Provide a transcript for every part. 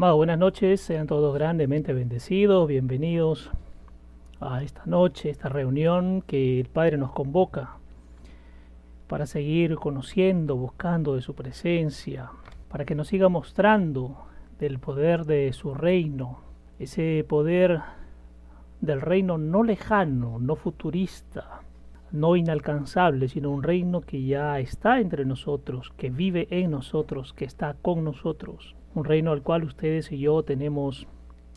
Amado, buenas noches, sean todos grandemente bendecidos, bienvenidos a esta noche, esta reunión que el Padre nos convoca para seguir conociendo, buscando de su presencia, para que nos siga mostrando del poder de su reino, ese poder del reino no lejano, no futurista, no inalcanzable, sino un reino que ya está entre nosotros, que vive en nosotros, que está con nosotros un reino al cual ustedes y yo tenemos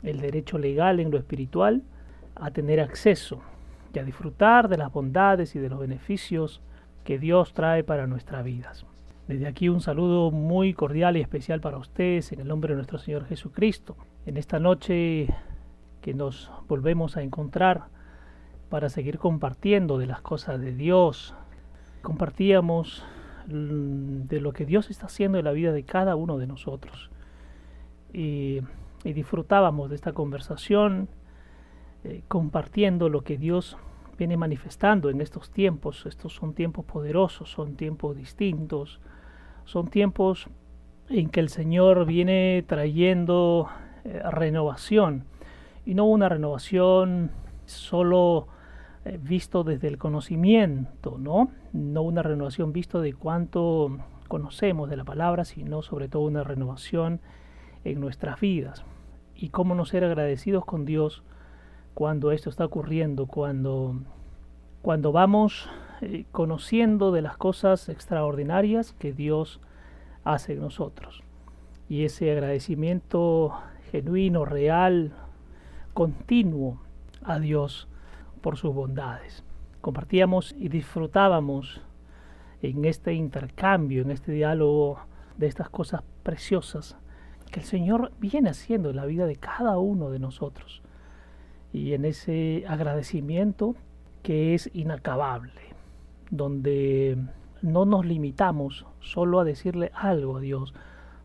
el derecho legal en lo espiritual a tener acceso y a disfrutar de las bondades y de los beneficios que Dios trae para nuestras vidas. Desde aquí un saludo muy cordial y especial para ustedes en el nombre de nuestro Señor Jesucristo. En esta noche que nos volvemos a encontrar para seguir compartiendo de las cosas de Dios, compartíamos mm, de lo que Dios está haciendo en la vida de cada uno de nosotros y, disfrutábamos de esta conversación, eh, compartiendo lo que Dios viene manifestando en estos tiempos. Estos son tiempos poderosos, son tiempos distintos, son tiempos en que el Señor viene trayendo eh, renovación y no una renovación solo eh, visto desde el conocimiento, ¿no? No una renovación visto de cuánto conocemos de la palabra, sino sobre todo una renovación en nuestras vidas y cómo no ser agradecidos con Dios cuando esto está ocurriendo, cuando, cuando vamos eh, conociendo de las cosas extraordinarias que Dios hace en nosotros. Y ese agradecimiento genuino, real, continuo a Dios por sus bondades. Compartíamos y disfrutábamos en este intercambio, en este diálogo de estas cosas preciosas que el Señor viene haciendo en la vida de cada uno de nosotros. Y en ese agradecimiento que es inacabable, donde no nos limitamos solo a decirle algo a Dios,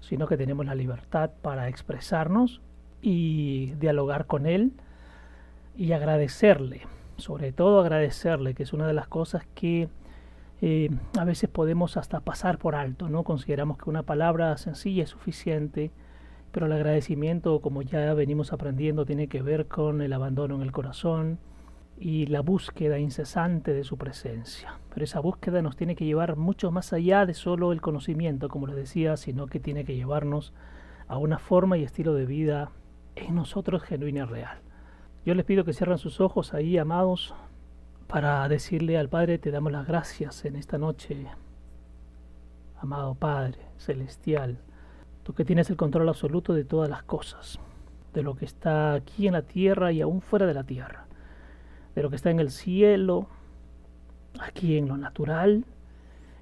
sino que tenemos la libertad para expresarnos y dialogar con Él y agradecerle, sobre todo agradecerle, que es una de las cosas que eh, a veces podemos hasta pasar por alto, ¿no? Consideramos que una palabra sencilla es suficiente, pero el agradecimiento, como ya venimos aprendiendo, tiene que ver con el abandono en el corazón y la búsqueda incesante de su presencia. Pero esa búsqueda nos tiene que llevar mucho más allá de solo el conocimiento, como les decía, sino que tiene que llevarnos a una forma y estilo de vida en nosotros genuina y real. Yo les pido que cierren sus ojos ahí, amados, para decirle al Padre, te damos las gracias en esta noche, amado Padre Celestial Tú que tienes el control absoluto de todas las cosas, de lo que está aquí en la tierra y aún fuera de la tierra, de lo que está en el cielo, aquí en lo natural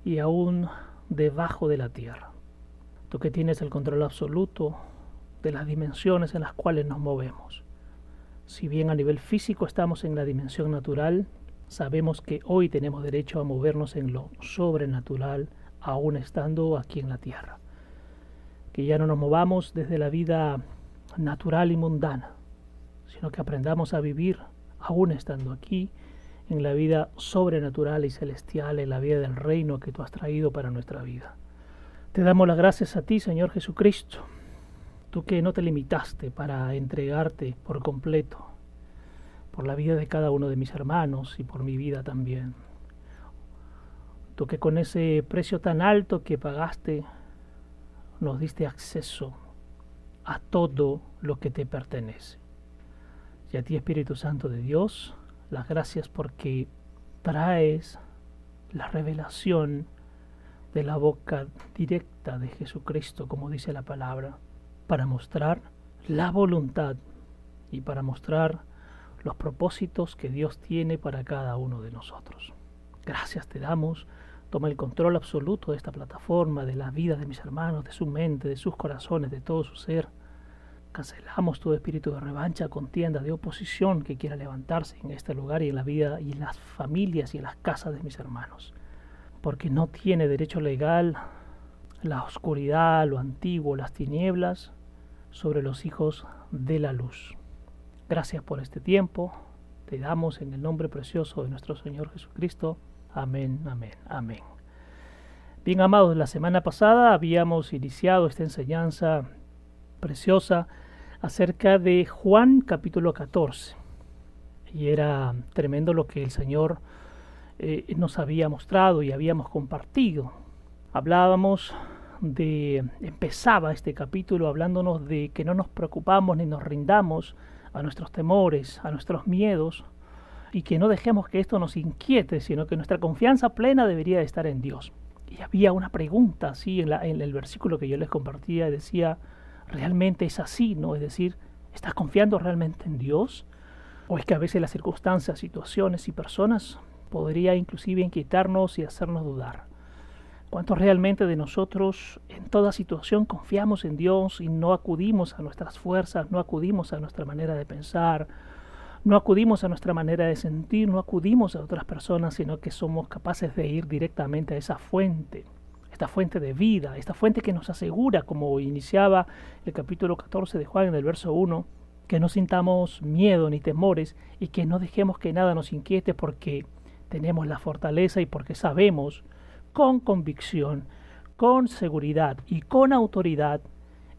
y aún debajo de la tierra. Tú que tienes el control absoluto de las dimensiones en las cuales nos movemos. Si bien a nivel físico estamos en la dimensión natural, sabemos que hoy tenemos derecho a movernos en lo sobrenatural, aún estando aquí en la tierra que ya no nos movamos desde la vida natural y mundana, sino que aprendamos a vivir, aún estando aquí, en la vida sobrenatural y celestial, en la vida del reino que tú has traído para nuestra vida. Te damos las gracias a ti, Señor Jesucristo, tú que no te limitaste para entregarte por completo, por la vida de cada uno de mis hermanos y por mi vida también. Tú que con ese precio tan alto que pagaste nos diste acceso a todo lo que te pertenece. Y a ti, Espíritu Santo de Dios, las gracias porque traes la revelación de la boca directa de Jesucristo, como dice la palabra, para mostrar la voluntad y para mostrar los propósitos que Dios tiene para cada uno de nosotros. Gracias te damos Toma el control absoluto de esta plataforma, de la vida de mis hermanos, de su mente, de sus corazones, de todo su ser. Cancelamos todo espíritu de revancha, contienda, de oposición que quiera levantarse en este lugar y en la vida y en las familias y en las casas de mis hermanos. Porque no tiene derecho legal la oscuridad, lo antiguo, las tinieblas sobre los hijos de la luz. Gracias por este tiempo. Te damos en el nombre precioso de nuestro Señor Jesucristo. Amén, amén, amén. Bien amados, la semana pasada habíamos iniciado esta enseñanza preciosa acerca de Juan capítulo 14. Y era tremendo lo que el Señor eh, nos había mostrado y habíamos compartido. Hablábamos de, empezaba este capítulo hablándonos de que no nos preocupamos ni nos rindamos a nuestros temores, a nuestros miedos, y que no dejemos que esto nos inquiete, sino que nuestra confianza plena debería estar en Dios. Y había una pregunta así en, el versículo que yo les compartía, decía, ¿realmente es así? ¿No? Es decir, ¿estás confiando realmente en Dios? ¿O es que a veces las circunstancias, situaciones y personas podría inclusive inquietarnos y hacernos dudar? ¿Cuántos realmente de nosotros en toda situación confiamos en Dios y no acudimos a nuestras fuerzas, no acudimos a nuestra manera de pensar, no acudimos a nuestra manera de sentir, no acudimos a otras personas, sino que somos capaces de ir directamente a esa fuente, esta fuente de vida, esta fuente que nos asegura, como iniciaba el capítulo 14 de Juan en el verso 1, que no sintamos miedo ni temores y que no dejemos que nada nos inquiete porque tenemos la fortaleza y porque sabemos con convicción, con seguridad y con autoridad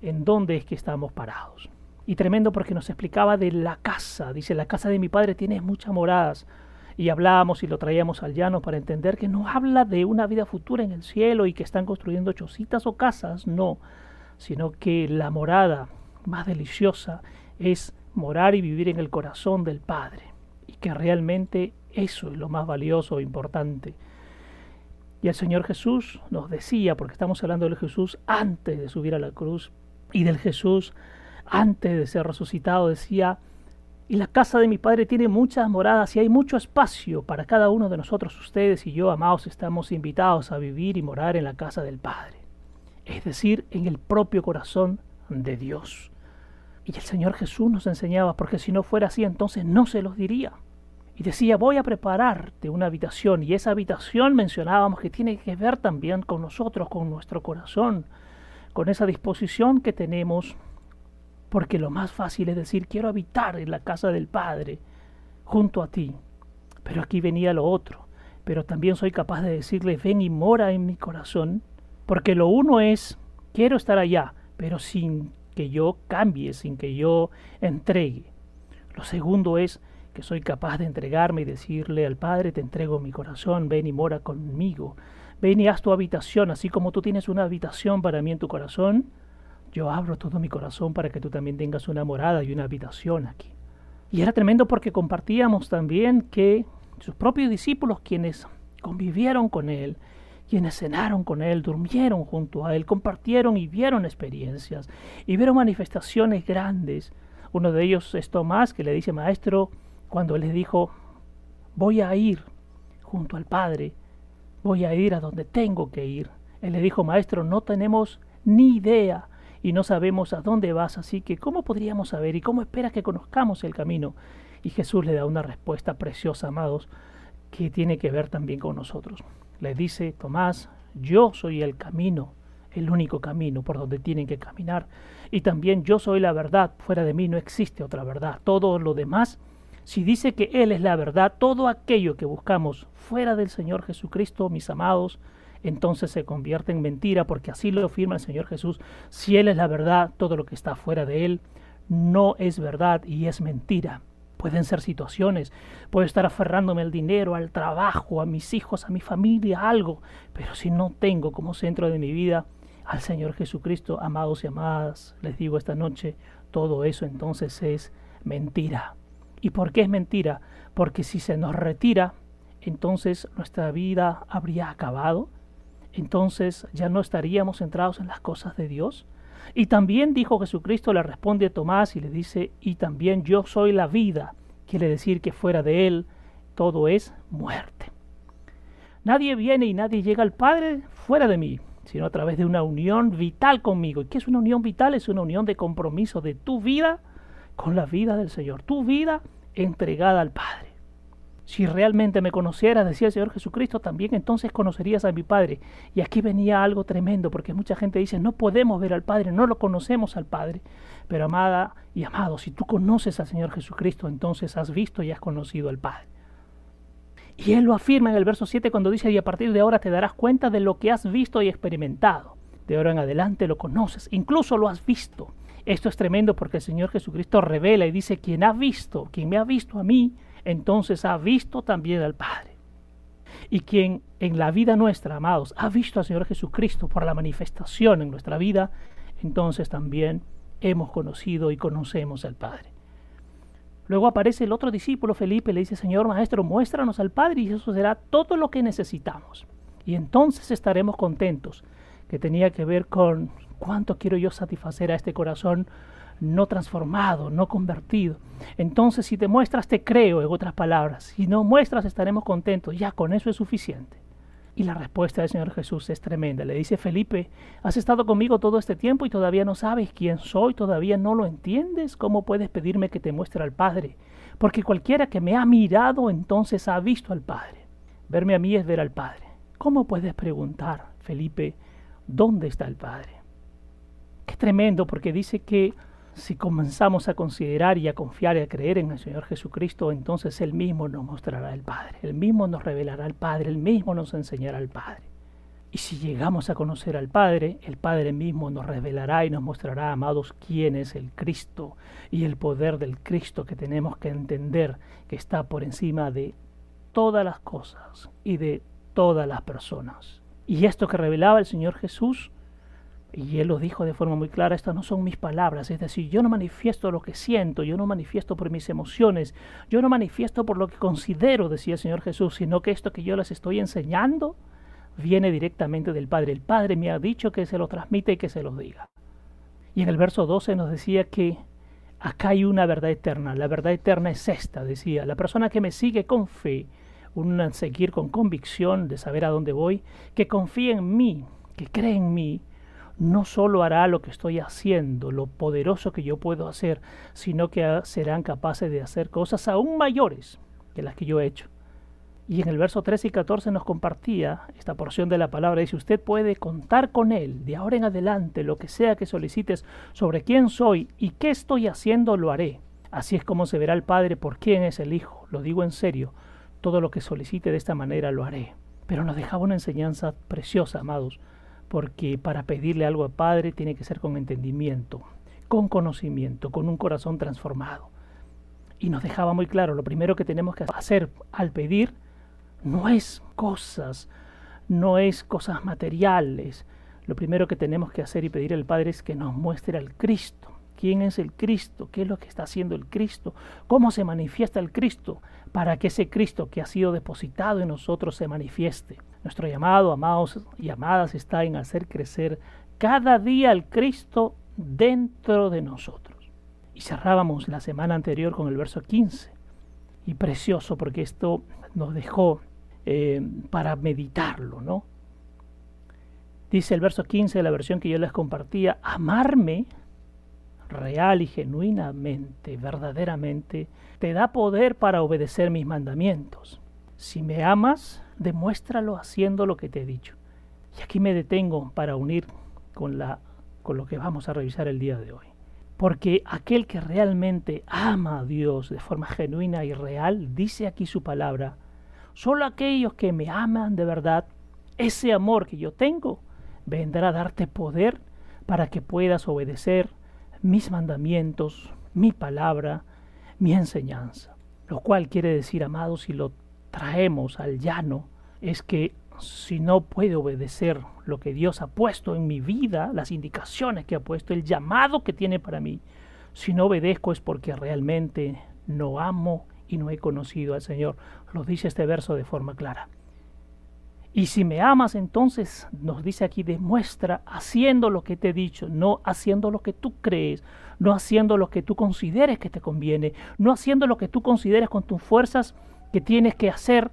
en dónde es que estamos parados. Y tremendo porque nos explicaba de la casa. Dice, la casa de mi padre tiene muchas moradas. Y hablábamos y lo traíamos al llano para entender que no habla de una vida futura en el cielo y que están construyendo chocitas o casas, no, sino que la morada más deliciosa es morar y vivir en el corazón del Padre. Y que realmente eso es lo más valioso e importante. Y el Señor Jesús nos decía, porque estamos hablando del Jesús antes de subir a la cruz y del Jesús antes de ser resucitado, decía, y la casa de mi Padre tiene muchas moradas y hay mucho espacio para cada uno de nosotros, ustedes y yo, amados, estamos invitados a vivir y morar en la casa del Padre, es decir, en el propio corazón de Dios. Y el Señor Jesús nos enseñaba, porque si no fuera así, entonces no se los diría y decía, voy a prepararte una habitación. Y esa habitación mencionábamos que tiene que ver también con nosotros, con nuestro corazón, con esa disposición que tenemos, porque lo más fácil es decir, quiero habitar en la casa del Padre, junto a ti. Pero aquí venía lo otro. Pero también soy capaz de decirle, ven y mora en mi corazón, porque lo uno es, quiero estar allá, pero sin que yo cambie, sin que yo entregue. Lo segundo es, que soy capaz de entregarme y decirle al Padre, te entrego mi corazón, ven y mora conmigo, ven y haz tu habitación, así como tú tienes una habitación para mí en tu corazón, yo abro todo mi corazón para que tú también tengas una morada y una habitación aquí. Y era tremendo porque compartíamos también que sus propios discípulos, quienes convivieron con él, quienes cenaron con él, durmieron junto a él, compartieron y vieron experiencias y vieron manifestaciones grandes. Uno de ellos es Tomás, que le dice, Maestro, cuando él les dijo, voy a ir junto al Padre, voy a ir a donde tengo que ir. Él le dijo, Maestro, no tenemos ni idea y no sabemos a dónde vas, así que ¿cómo podríamos saber y cómo esperas que conozcamos el camino? Y Jesús le da una respuesta preciosa, amados, que tiene que ver también con nosotros. Le dice, Tomás, yo soy el camino, el único camino por donde tienen que caminar. Y también yo soy la verdad, fuera de mí no existe otra verdad. Todo lo demás si dice que Él es la verdad, todo aquello que buscamos fuera del Señor Jesucristo, mis amados, entonces se convierte en mentira, porque así lo afirma el Señor Jesús. Si Él es la verdad, todo lo que está fuera de Él no es verdad y es mentira. Pueden ser situaciones, puedo estar aferrándome al dinero, al trabajo, a mis hijos, a mi familia, a algo, pero si no tengo como centro de mi vida al Señor Jesucristo, amados y amadas, les digo esta noche, todo eso entonces es mentira. ¿Y por qué es mentira? Porque si se nos retira, entonces nuestra vida habría acabado, entonces ya no estaríamos centrados en las cosas de Dios. Y también dijo Jesucristo, le responde a Tomás y le dice, y también yo soy la vida, quiere decir que fuera de Él todo es muerte. Nadie viene y nadie llega al Padre fuera de mí, sino a través de una unión vital conmigo. ¿Y qué es una unión vital? Es una unión de compromiso de tu vida con la vida del Señor, tu vida entregada al Padre. Si realmente me conocieras, decía el Señor Jesucristo, también entonces conocerías a mi Padre. Y aquí venía algo tremendo, porque mucha gente dice, no podemos ver al Padre, no lo conocemos al Padre. Pero amada y amado, si tú conoces al Señor Jesucristo, entonces has visto y has conocido al Padre. Y Él lo afirma en el verso 7 cuando dice, y a partir de ahora te darás cuenta de lo que has visto y experimentado. De ahora en adelante lo conoces, incluso lo has visto Esto es tremendo porque el Señor Jesucristo revela y dice, quien ha visto, quien me ha visto a mí, entonces ha visto también al Padre. Y quien en la vida nuestra, amados, ha visto al Señor Jesucristo por la manifestación en nuestra vida, entonces también hemos conocido y conocemos al Padre. Luego aparece el otro discípulo, Felipe, le dice, Señor Maestro, muéstranos al Padre y eso será todo lo que necesitamos. Y entonces estaremos contentos, que tenía que ver con cuánto quiero yo satisfacer a este corazón no transformado, no convertido. Entonces, si te muestras, te creo, en otras palabras. Si no muestras, estaremos contentos. Ya con eso es suficiente. Y la respuesta del Señor Jesús es tremenda. Le dice Felipe, has estado conmigo todo este tiempo y todavía no sabes quién soy, todavía no lo entiendes. ¿Cómo puedes pedirme que te muestre al Padre? Porque cualquiera que me ha mirado entonces ha visto al Padre. Verme a mí es ver al Padre. ¿Cómo puedes preguntar, Felipe, dónde está el Padre? Qué tremendo porque dice que si comenzamos a considerar y a confiar y a creer en el Señor Jesucristo, entonces Él mismo nos mostrará el Padre, Él mismo nos revelará al Padre, Él mismo nos enseñará al Padre. Y si llegamos a conocer al Padre, el Padre mismo nos revelará y nos mostrará, amados, quién es el Cristo y el poder del Cristo que tenemos que entender que está por encima de todas las cosas y de todas las personas. Y esto que revelaba el Señor Jesús y él lo dijo de forma muy clara, estas no son mis palabras, es decir, yo no manifiesto lo que siento, yo no manifiesto por mis emociones, yo no manifiesto por lo que considero, decía el Señor Jesús, sino que esto que yo les estoy enseñando viene directamente del Padre. El Padre me ha dicho que se lo transmite y que se lo diga. Y en el verso 12 nos decía que acá hay una verdad eterna, la verdad eterna es esta, decía, la persona que me sigue con fe, un seguir con convicción de saber a dónde voy, que confíe en mí, que cree en mí, no solo hará lo que estoy haciendo, lo poderoso que yo puedo hacer, sino que serán capaces de hacer cosas aún mayores que las que yo he hecho. Y en el verso 13 y 14 nos compartía esta porción de la palabra. Dice, usted puede contar con Él de ahora en adelante, lo que sea que solicites sobre quién soy y qué estoy haciendo, lo haré. Así es como se verá el Padre por quién es el Hijo. Lo digo en serio, todo lo que solicite de esta manera lo haré. Pero nos dejaba una enseñanza preciosa, amados porque para pedirle algo al Padre tiene que ser con entendimiento, con conocimiento, con un corazón transformado. Y nos dejaba muy claro, lo primero que tenemos que hacer al pedir no es cosas, no es cosas materiales. Lo primero que tenemos que hacer y pedir al Padre es que nos muestre al Cristo. ¿Quién es el Cristo? ¿Qué es lo que está haciendo el Cristo? ¿Cómo se manifiesta el Cristo? Para que ese Cristo que ha sido depositado en nosotros se manifieste. Nuestro llamado, amados y amadas, está en hacer crecer cada día al Cristo dentro de nosotros. Y cerrábamos la semana anterior con el verso 15. Y precioso porque esto nos dejó eh, para meditarlo, ¿no? Dice el verso 15 de la versión que yo les compartía, amarme real y genuinamente, verdaderamente, te da poder para obedecer mis mandamientos. Si me amas, demuéstralo haciendo lo que te he dicho. Y aquí me detengo para unir con, la, con lo que vamos a revisar el día de hoy. Porque aquel que realmente ama a Dios de forma genuina y real, dice aquí su palabra, solo aquellos que me aman de verdad, ese amor que yo tengo, vendrá a darte poder para que puedas obedecer mis mandamientos, mi palabra, mi enseñanza. Lo cual quiere decir, amados, si lo traemos al llano, es que si no puede obedecer lo que Dios ha puesto en mi vida, las indicaciones que ha puesto, el llamado que tiene para mí, si no obedezco es porque realmente no amo y no he conocido al Señor. Lo dice este verso de forma clara. Y si me amas, entonces nos dice aquí, demuestra haciendo lo que te he dicho, no haciendo lo que tú crees, no haciendo lo que tú consideres que te conviene, no haciendo lo que tú consideres con tus fuerzas que tienes que hacer.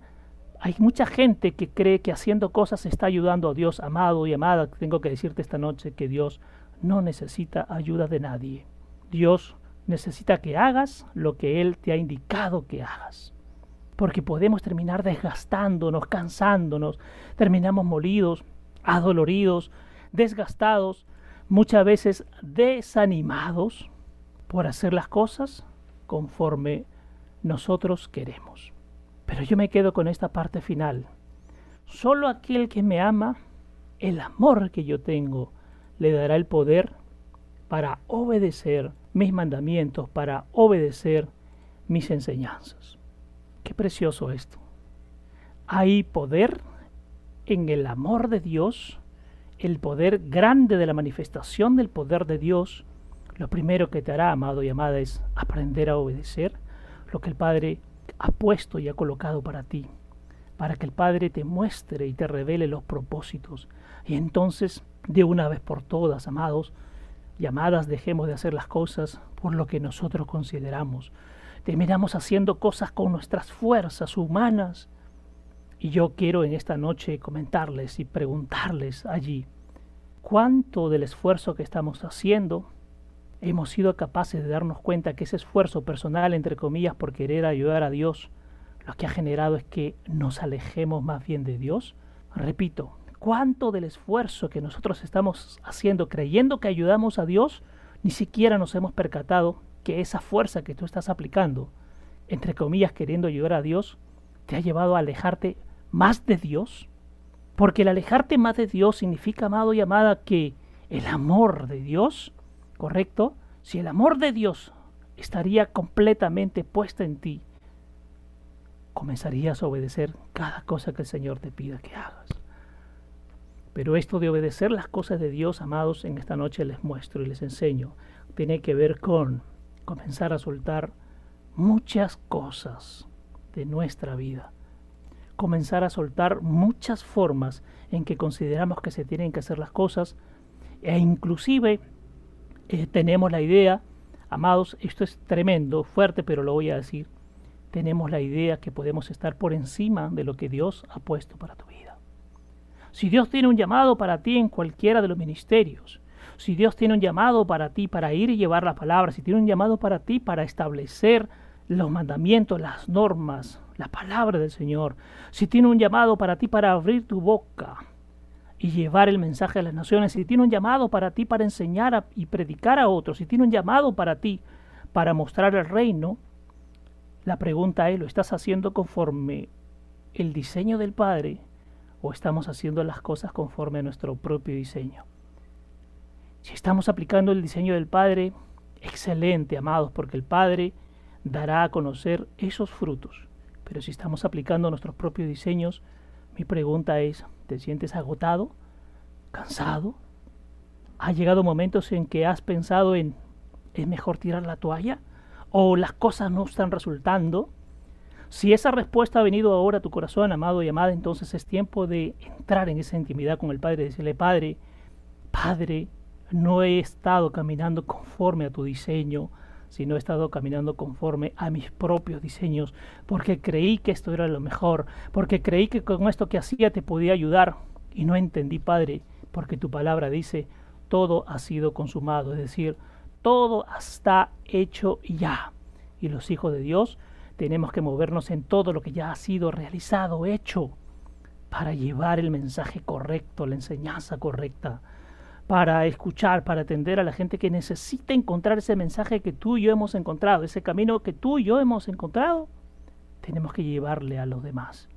Hay mucha gente que cree que haciendo cosas está ayudando a Dios, amado y amada. Tengo que decirte esta noche que Dios no necesita ayuda de nadie. Dios necesita que hagas lo que Él te ha indicado que hagas. Porque podemos terminar desgastándonos, cansándonos, terminamos molidos, adoloridos, desgastados, muchas veces desanimados por hacer las cosas conforme nosotros queremos. Pero yo me quedo con esta parte final. Solo aquel que me ama, el amor que yo tengo, le dará el poder para obedecer mis mandamientos, para obedecer mis enseñanzas. Qué precioso esto. Hay poder en el amor de Dios, el poder grande de la manifestación del poder de Dios. Lo primero que te hará, amado y amada, es aprender a obedecer lo que el Padre ha puesto y ha colocado para ti, para que el Padre te muestre y te revele los propósitos. Y entonces, de una vez por todas, amados y amadas, dejemos de hacer las cosas por lo que nosotros consideramos. Terminamos haciendo cosas con nuestras fuerzas humanas. Y yo quiero en esta noche comentarles y preguntarles allí, ¿cuánto del esfuerzo que estamos haciendo hemos sido capaces de darnos cuenta que ese esfuerzo personal, entre comillas, por querer ayudar a Dios, lo que ha generado es que nos alejemos más bien de Dios? Repito, ¿cuánto del esfuerzo que nosotros estamos haciendo creyendo que ayudamos a Dios, ni siquiera nos hemos percatado que esa fuerza que tú estás aplicando, entre comillas, queriendo ayudar a Dios, te ha llevado a alejarte más de Dios? Porque el alejarte más de Dios significa, amado y amada, que el amor de Dios ¿correcto? Si el amor de Dios estaría completamente puesto en ti, comenzarías a obedecer cada cosa que el Señor te pida que hagas. Pero esto de obedecer las cosas de Dios, amados, en esta noche les muestro y les enseño, tiene que ver con comenzar a soltar muchas cosas de nuestra vida. Comenzar a soltar muchas formas en que consideramos que se tienen que hacer las cosas e inclusive eh, tenemos la idea, amados, esto es tremendo, fuerte, pero lo voy a decir, tenemos la idea que podemos estar por encima de lo que Dios ha puesto para tu vida. Si Dios tiene un llamado para ti en cualquiera de los ministerios, si Dios tiene un llamado para ti para ir y llevar la palabra, si tiene un llamado para ti para establecer los mandamientos, las normas, la palabra del Señor, si tiene un llamado para ti para abrir tu boca, y llevar el mensaje a las naciones, si tiene un llamado para ti para enseñar y predicar a otros, si tiene un llamado para ti para mostrar el reino, la pregunta es, ¿lo estás haciendo conforme el diseño del Padre o estamos haciendo las cosas conforme a nuestro propio diseño? Si estamos aplicando el diseño del Padre, excelente, amados, porque el Padre dará a conocer esos frutos. Pero si estamos aplicando nuestros propios diseños, mi pregunta es, ¿te sientes agotado? ¿Cansado? ¿Ha llegado momentos en que has pensado en, ¿es mejor tirar la toalla? ¿O las cosas no están resultando? Si esa respuesta ha venido ahora a tu corazón, amado y amada, entonces es tiempo de entrar en esa intimidad con el Padre y decirle, Padre, Padre, no he estado caminando conforme a tu diseño, si no he estado caminando conforme a mis propios diseños, porque creí que esto era lo mejor, porque creí que con esto que hacía te podía ayudar, y no entendí, Padre, porque tu palabra dice, todo ha sido consumado, es decir, todo está hecho ya. Y los hijos de Dios tenemos que movernos en todo lo que ya ha sido realizado, hecho, para llevar el mensaje correcto, la enseñanza correcta para escuchar, para atender a la gente que necesita encontrar ese mensaje que tú y yo hemos encontrado, ese camino que tú y yo hemos encontrado, tenemos que llevarle a los demás.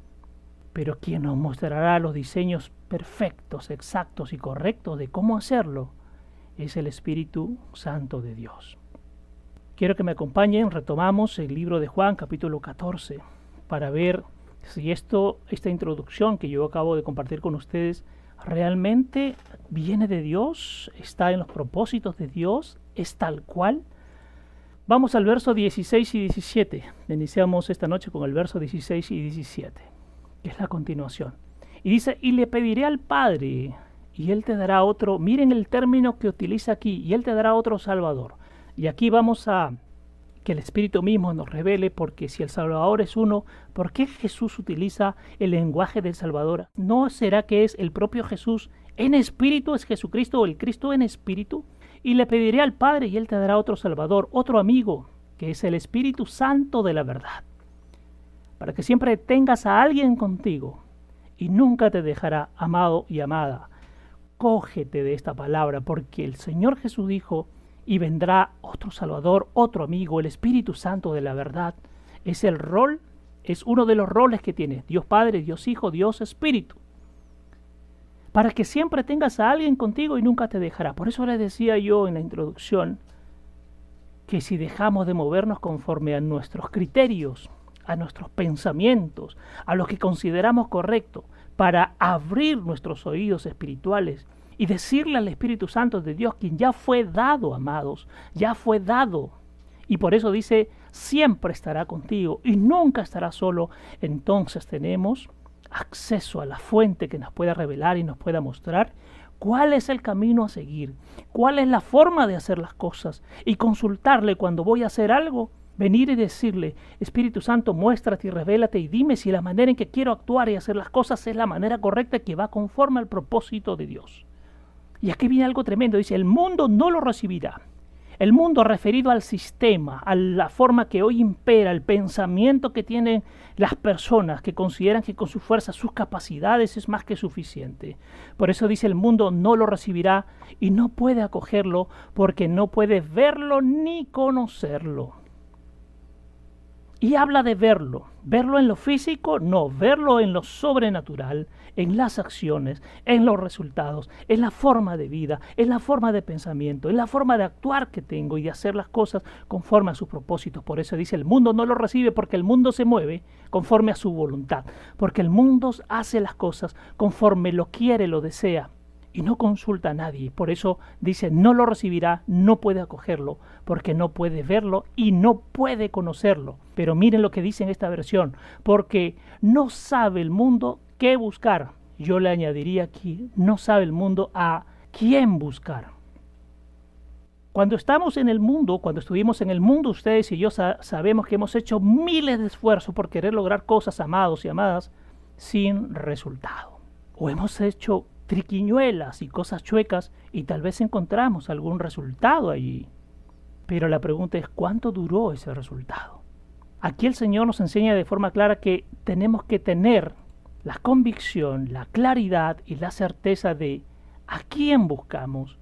Pero quien nos mostrará los diseños perfectos, exactos y correctos de cómo hacerlo es el Espíritu Santo de Dios. Quiero que me acompañen, retomamos el libro de Juan capítulo 14 para ver si esto, esta introducción que yo acabo de compartir con ustedes realmente viene de Dios, está en los propósitos de Dios, es tal cual. Vamos al verso 16 y 17. Iniciamos esta noche con el verso 16 y 17, que es la continuación. Y dice, y le pediré al Padre, y Él te dará otro, miren el término que utiliza aquí, y Él te dará otro Salvador. Y aquí vamos a que el Espíritu mismo nos revele, porque si el Salvador es uno, ¿por qué Jesús utiliza el lenguaje del Salvador? ¿No será que es el propio Jesús en espíritu, es Jesucristo el Cristo en espíritu? Y le pediré al Padre y Él te dará otro Salvador, otro amigo, que es el Espíritu Santo de la verdad, para que siempre tengas a alguien contigo y nunca te dejará amado y amada. Cógete de esta palabra, porque el Señor Jesús dijo, y vendrá otro Salvador, otro amigo, el Espíritu Santo de la verdad. Es el rol, es uno de los roles que tiene Dios Padre, Dios Hijo, Dios Espíritu. para que siempre tengas a alguien contigo y nunca te dejará. Por eso les decía yo en la introducción que si dejamos de movernos conforme a nuestros criterios, a nuestros pensamientos, a lo que consideramos correcto, para abrir nuestros oídos espirituales y decirle al Espíritu Santo de Dios, quien ya fue dado, amados, ya fue dado. Y por eso dice, siempre estará contigo y nunca estará solo. Entonces tenemos acceso a la fuente que nos pueda revelar y nos pueda mostrar cuál es el camino a seguir, cuál es la forma de hacer las cosas y consultarle cuando voy a hacer algo, venir y decirle, Espíritu Santo, muéstrate y revélate y dime si la manera en que quiero actuar y hacer las cosas es la manera correcta que va conforme al propósito de Dios. Y aquí viene algo tremendo, dice, el mundo no lo recibirá el mundo referido al sistema, a la forma que hoy impera, el pensamiento que tienen las personas que consideran que con su fuerza, sus capacidades es más que suficiente. Por eso dice el mundo no lo recibirá y no puede acogerlo porque no puede verlo ni conocerlo. Y habla de verlo. Verlo en lo físico, no, verlo en lo sobrenatural, en las acciones, en los resultados, en la forma de vida, en la forma de pensamiento, en la forma de actuar que tengo y de hacer las cosas conforme a sus propósitos. Por eso dice, el mundo no lo recibe porque el mundo se mueve conforme a su voluntad, porque el mundo hace las cosas conforme lo quiere, lo desea y no consulta a nadie. Por eso dice, no lo recibirá, no puede acogerlo, porque no puede verlo y no puede conocerlo. Pero miren lo que dice en esta versión, porque no sabe el mundo qué buscar. Yo le añadiría aquí, no sabe el mundo a quién buscar. Cuando estamos en el mundo, cuando estuvimos en el mundo, ustedes y yo sabemos que hemos hecho miles de esfuerzos por querer lograr cosas, amados y amadas, sin resultado. O hemos hecho triquiñuelas y cosas chuecas y tal vez encontramos algún resultado allí. Pero la pregunta es, ¿cuánto duró ese resultado? Aquí el Señor nos enseña de forma clara que tenemos que tener la convicción, la claridad y la certeza de a quién buscamos.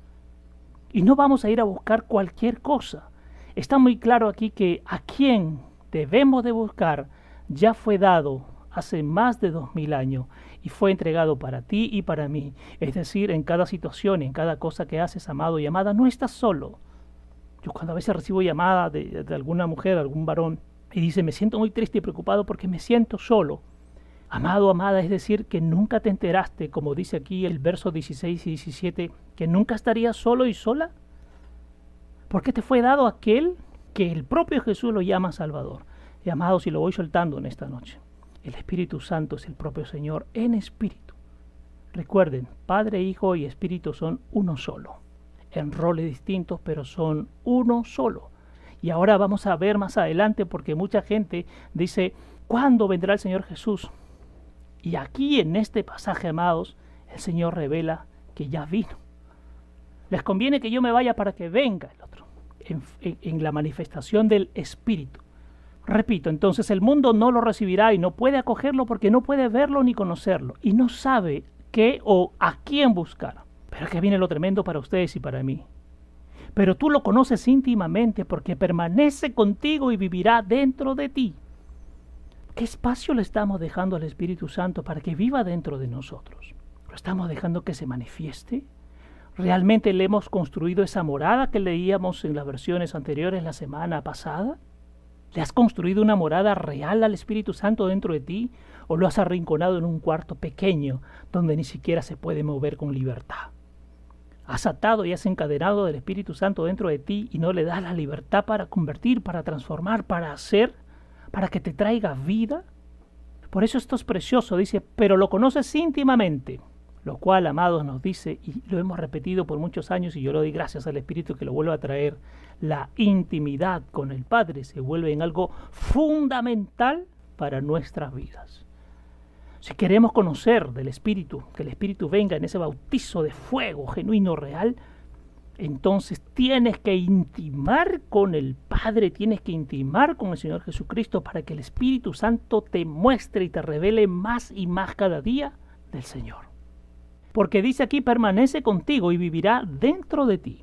Y no vamos a ir a buscar cualquier cosa. Está muy claro aquí que a quién debemos de buscar ya fue dado hace más de dos mil años y fue entregado para ti y para mí. Es decir, en cada situación, en cada cosa que haces, amado y amada, no estás solo. Yo cuando a veces recibo llamada de, de alguna mujer, algún varón, y dice, me siento muy triste y preocupado porque me siento solo. Amado, amada, es decir, que nunca te enteraste, como dice aquí el verso 16 y 17, que nunca estarías solo y sola. Porque te fue dado aquel que el propio Jesús lo llama Salvador. Y amados, y lo voy soltando en esta noche. El Espíritu Santo es el propio Señor en espíritu. Recuerden, Padre, Hijo y Espíritu son uno solo. En roles distintos, pero son uno solo. Y ahora vamos a ver más adelante porque mucha gente dice, ¿cuándo vendrá el Señor Jesús? Y aquí en este pasaje, amados, el Señor revela que ya vino. Les conviene que yo me vaya para que venga el otro, en, la manifestación del Espíritu. Repito, entonces el mundo no lo recibirá y no puede acogerlo porque no puede verlo ni conocerlo y no sabe qué o a quién buscar. Pero que viene lo tremendo para ustedes y para mí. Pero tú lo conoces íntimamente porque permanece contigo y vivirá dentro de ti. ¿Qué espacio le estamos dejando al Espíritu Santo para que viva dentro de nosotros? ¿Lo estamos dejando que se manifieste? ¿Realmente le hemos construido esa morada que leíamos en las versiones anteriores la semana pasada? ¿Le has construido una morada real al Espíritu Santo dentro de ti o lo has arrinconado en un cuarto pequeño donde ni siquiera se puede mover con libertad? ¿Has atado y has encadenado del Espíritu Santo dentro de ti y no le das la libertad para convertir, para transformar, para hacer? Para que te traiga vida. Por eso esto es precioso, dice, pero lo conoces íntimamente, lo cual, amados, nos dice, y lo hemos repetido por muchos años, y yo lo doy gracias al Espíritu que lo vuelve a traer, la intimidad con el Padre se vuelve en algo fundamental para nuestras vidas. Si queremos conocer del Espíritu, que el Espíritu venga en ese bautizo de fuego genuino, real, entonces tienes que intimar con el Padre, tienes que intimar con el Señor Jesucristo para que el Espíritu Santo te muestre y te revele más y más cada día del Señor. Porque dice aquí, permanece contigo y vivirá dentro de ti.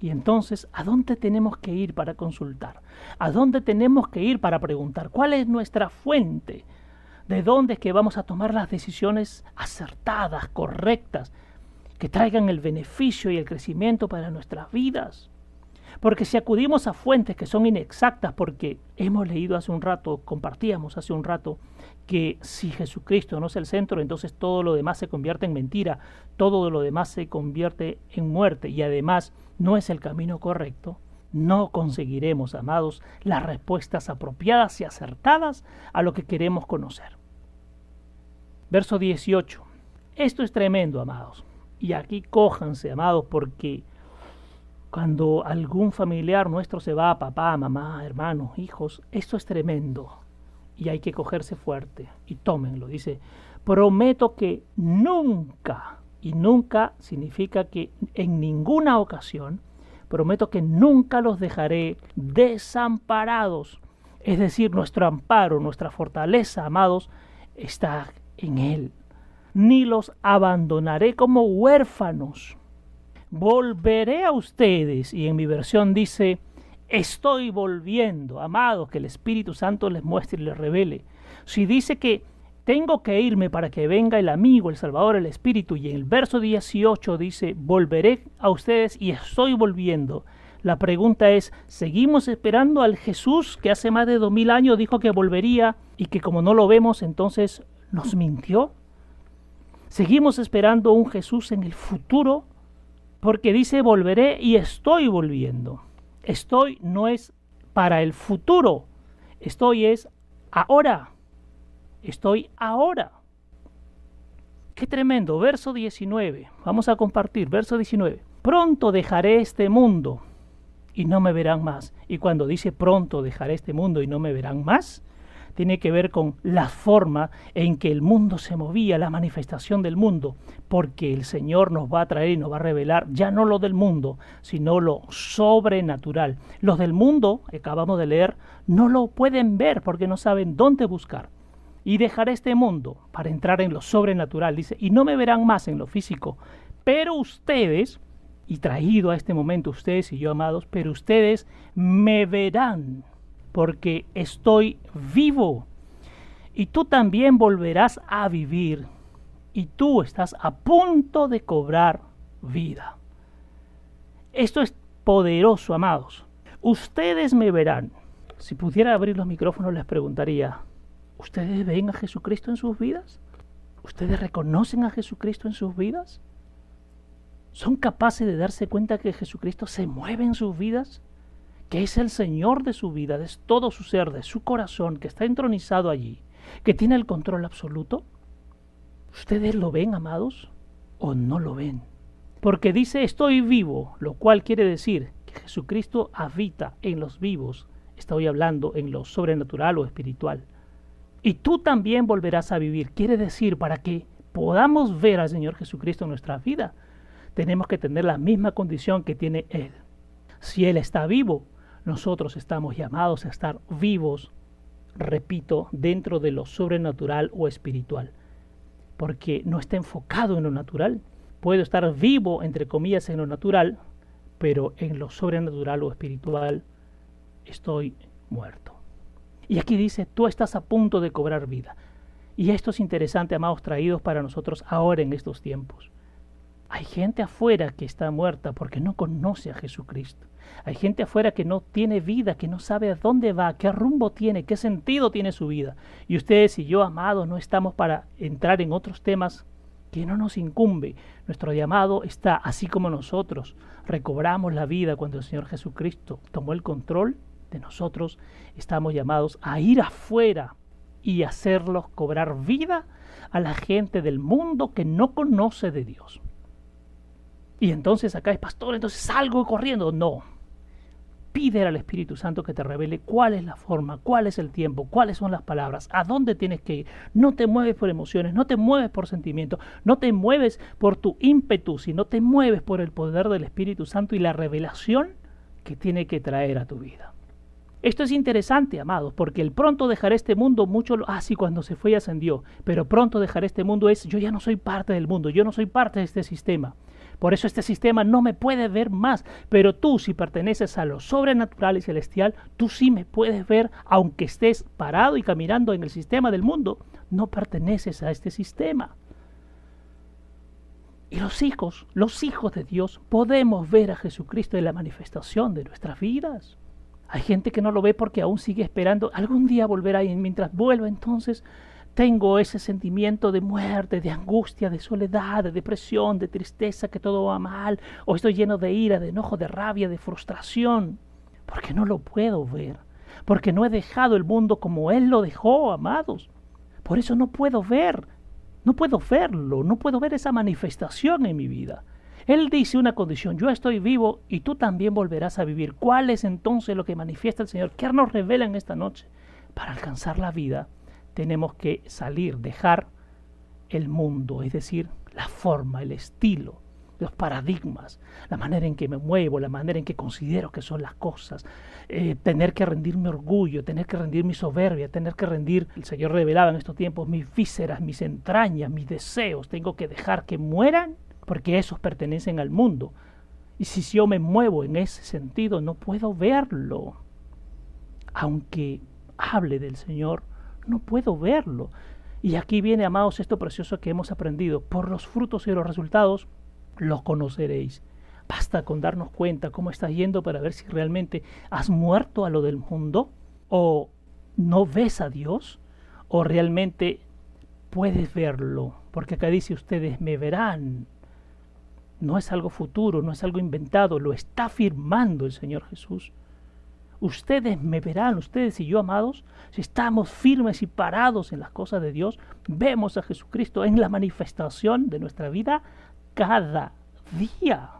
Y entonces, ¿a dónde tenemos que ir para consultar? ¿A dónde tenemos que ir para preguntar? ¿Cuál es nuestra fuente ¿De dónde es que vamos a tomar las decisiones acertadas, correctas, que traigan el beneficio y el crecimiento para nuestras vidas? Porque si acudimos a fuentes que son inexactas, porque hemos leído hace un rato, compartíamos hace un rato, que si Jesucristo no es el centro, entonces todo lo demás se convierte en mentira, todo lo demás se convierte en muerte y además no es el camino correcto, no conseguiremos, amados, las respuestas apropiadas y acertadas a lo que queremos conocer. Verso 18. Esto es tremendo, amados. Y aquí cójanse, amados, porque cuando algún familiar nuestro se va, papá, mamá, hermano, hijos, esto es tremendo. Y hay que cogerse fuerte. Y tómenlo. Dice, prometo que nunca, y nunca significa que en ninguna ocasión, prometo que nunca los dejaré desamparados. Es decir, nuestro amparo, nuestra fortaleza, amados, está en Él. Ni los abandonaré como huérfanos volveré a ustedes. Y en mi versión dice, estoy volviendo, amados, que el Espíritu Santo les muestre y les revele. Si dice que tengo que irme para que venga el amigo, el Salvador, el Espíritu, y en el verso 18 dice, volveré a ustedes y estoy volviendo. La pregunta es, ¿seguimos esperando al Jesús que hace más de dos mil años dijo que volvería y que como no lo vemos entonces nos mintió? ¿Seguimos esperando un Jesús en el futuro porque dice volveré y estoy volviendo. Estoy no es para el futuro, estoy es ahora. Estoy ahora. Qué tremendo, verso 19. Vamos a compartir, verso 19. Pronto dejaré este mundo y no me verán más. Y cuando dice pronto dejaré este mundo y no me verán más, tiene que ver con la forma en que el mundo se movía, la manifestación del mundo, porque el Señor nos va a traer y nos va a revelar ya no lo del mundo, sino lo sobrenatural. Los del mundo, acabamos de leer, no lo pueden ver porque no saben dónde buscar. Y dejaré este mundo para entrar en lo sobrenatural, dice, y no me verán más en lo físico, pero ustedes, y traído a este momento ustedes y yo amados, pero ustedes me verán porque estoy vivo. Y tú también volverás a vivir. Y tú estás a punto de cobrar vida. Esto es poderoso, amados. Ustedes me verán. Si pudiera abrir los micrófonos les preguntaría, ¿ustedes ven a Jesucristo en sus vidas? ¿Ustedes reconocen a Jesucristo en sus vidas? ¿Son capaces de darse cuenta que Jesucristo se mueve en sus vidas? Que es el Señor de su vida, de todo su ser, de su corazón, que está entronizado allí, que tiene el control absoluto? ¿Ustedes lo ven, amados, o no lo ven? Porque dice estoy vivo, lo cual quiere decir que Jesucristo habita en los vivos. Estoy hablando en lo sobrenatural o espiritual. Y tú también volverás a vivir. Quiere decir, para que podamos ver al Señor Jesucristo en nuestra vida, tenemos que tener la misma condición que tiene Él. Si Él está vivo, nosotros estamos llamados a estar vivos, repito, dentro de lo sobrenatural o espiritual, porque no está enfocado en lo natural. Puedo estar vivo, entre comillas, en lo natural, pero en lo sobrenatural o espiritual estoy muerto. Y aquí dice, tú estás a punto de cobrar vida. Y esto es interesante, amados, traídos para nosotros ahora en estos tiempos. Hay gente afuera que está muerta porque no conoce a Jesucristo. Hay gente afuera que no tiene vida, que no sabe a dónde va, qué rumbo tiene, qué sentido tiene su vida. Y ustedes y yo, amados, no estamos para entrar en otros temas que no nos incumbe. Nuestro llamado está así como nosotros recobramos la vida cuando el Señor Jesucristo tomó el control de nosotros. Estamos llamados a ir afuera y hacerlos cobrar vida a la gente del mundo que no conoce de Dios. Y entonces acá es pastor, entonces salgo corriendo. No, Pide al Espíritu Santo que te revele cuál es la forma, cuál es el tiempo, cuáles son las palabras, a dónde tienes que ir. No te mueves por emociones, no te mueves por sentimientos, no te mueves por tu ímpetu, sino te mueves por el poder del Espíritu Santo y la revelación que tiene que traer a tu vida. Esto es interesante, amados, porque el pronto dejar este mundo, mucho lo, ah, cuando se fue y ascendió, pero pronto dejar este mundo es, yo ya no soy parte del mundo, yo no soy parte de este sistema. Por eso este sistema no me puede ver más, pero tú si perteneces a lo sobrenatural y celestial, tú sí me puedes ver, aunque estés parado y caminando en el sistema del mundo, no perteneces a este sistema. Y los hijos, los hijos de Dios, podemos ver a Jesucristo en la manifestación de nuestras vidas. Hay gente que no lo ve porque aún sigue esperando algún día volverá y mientras vuelva entonces tengo ese sentimiento de muerte, de angustia, de soledad, de depresión, de tristeza, que todo va mal, o estoy lleno de ira, de enojo, de rabia, de frustración, porque no lo puedo ver, porque no he dejado el mundo como Él lo dejó, amados. Por eso no puedo ver, no puedo verlo, no puedo ver esa manifestación en mi vida. Él dice una condición, yo estoy vivo y tú también volverás a vivir. ¿Cuál es entonces lo que manifiesta el Señor? ¿Qué nos revela en esta noche? Para alcanzar la vida tenemos que salir, dejar el mundo, es decir, la forma, el estilo, los paradigmas, la manera en que me muevo, la manera en que considero que son las cosas, eh, tener que rendir mi orgullo, tener que rendir mi soberbia, tener que rendir, el Señor revelaba en estos tiempos, mis vísceras, mis entrañas, mis deseos, tengo que dejar que mueran porque esos pertenecen al mundo. Y si yo me muevo en ese sentido, no puedo verlo. Aunque hable del Señor, no puedo verlo. Y aquí viene, amados, esto precioso que hemos aprendido. Por los frutos y los resultados los conoceréis. Basta con darnos cuenta cómo estás yendo para ver si realmente has muerto a lo del mundo o no ves a Dios o realmente puedes verlo. Porque acá dice ustedes me verán no es algo futuro, no es algo inventado, lo está afirmando el Señor Jesús. Ustedes me verán, ustedes y yo, amados, si estamos firmes y parados en las cosas de Dios, vemos a Jesucristo en la manifestación de nuestra vida cada día.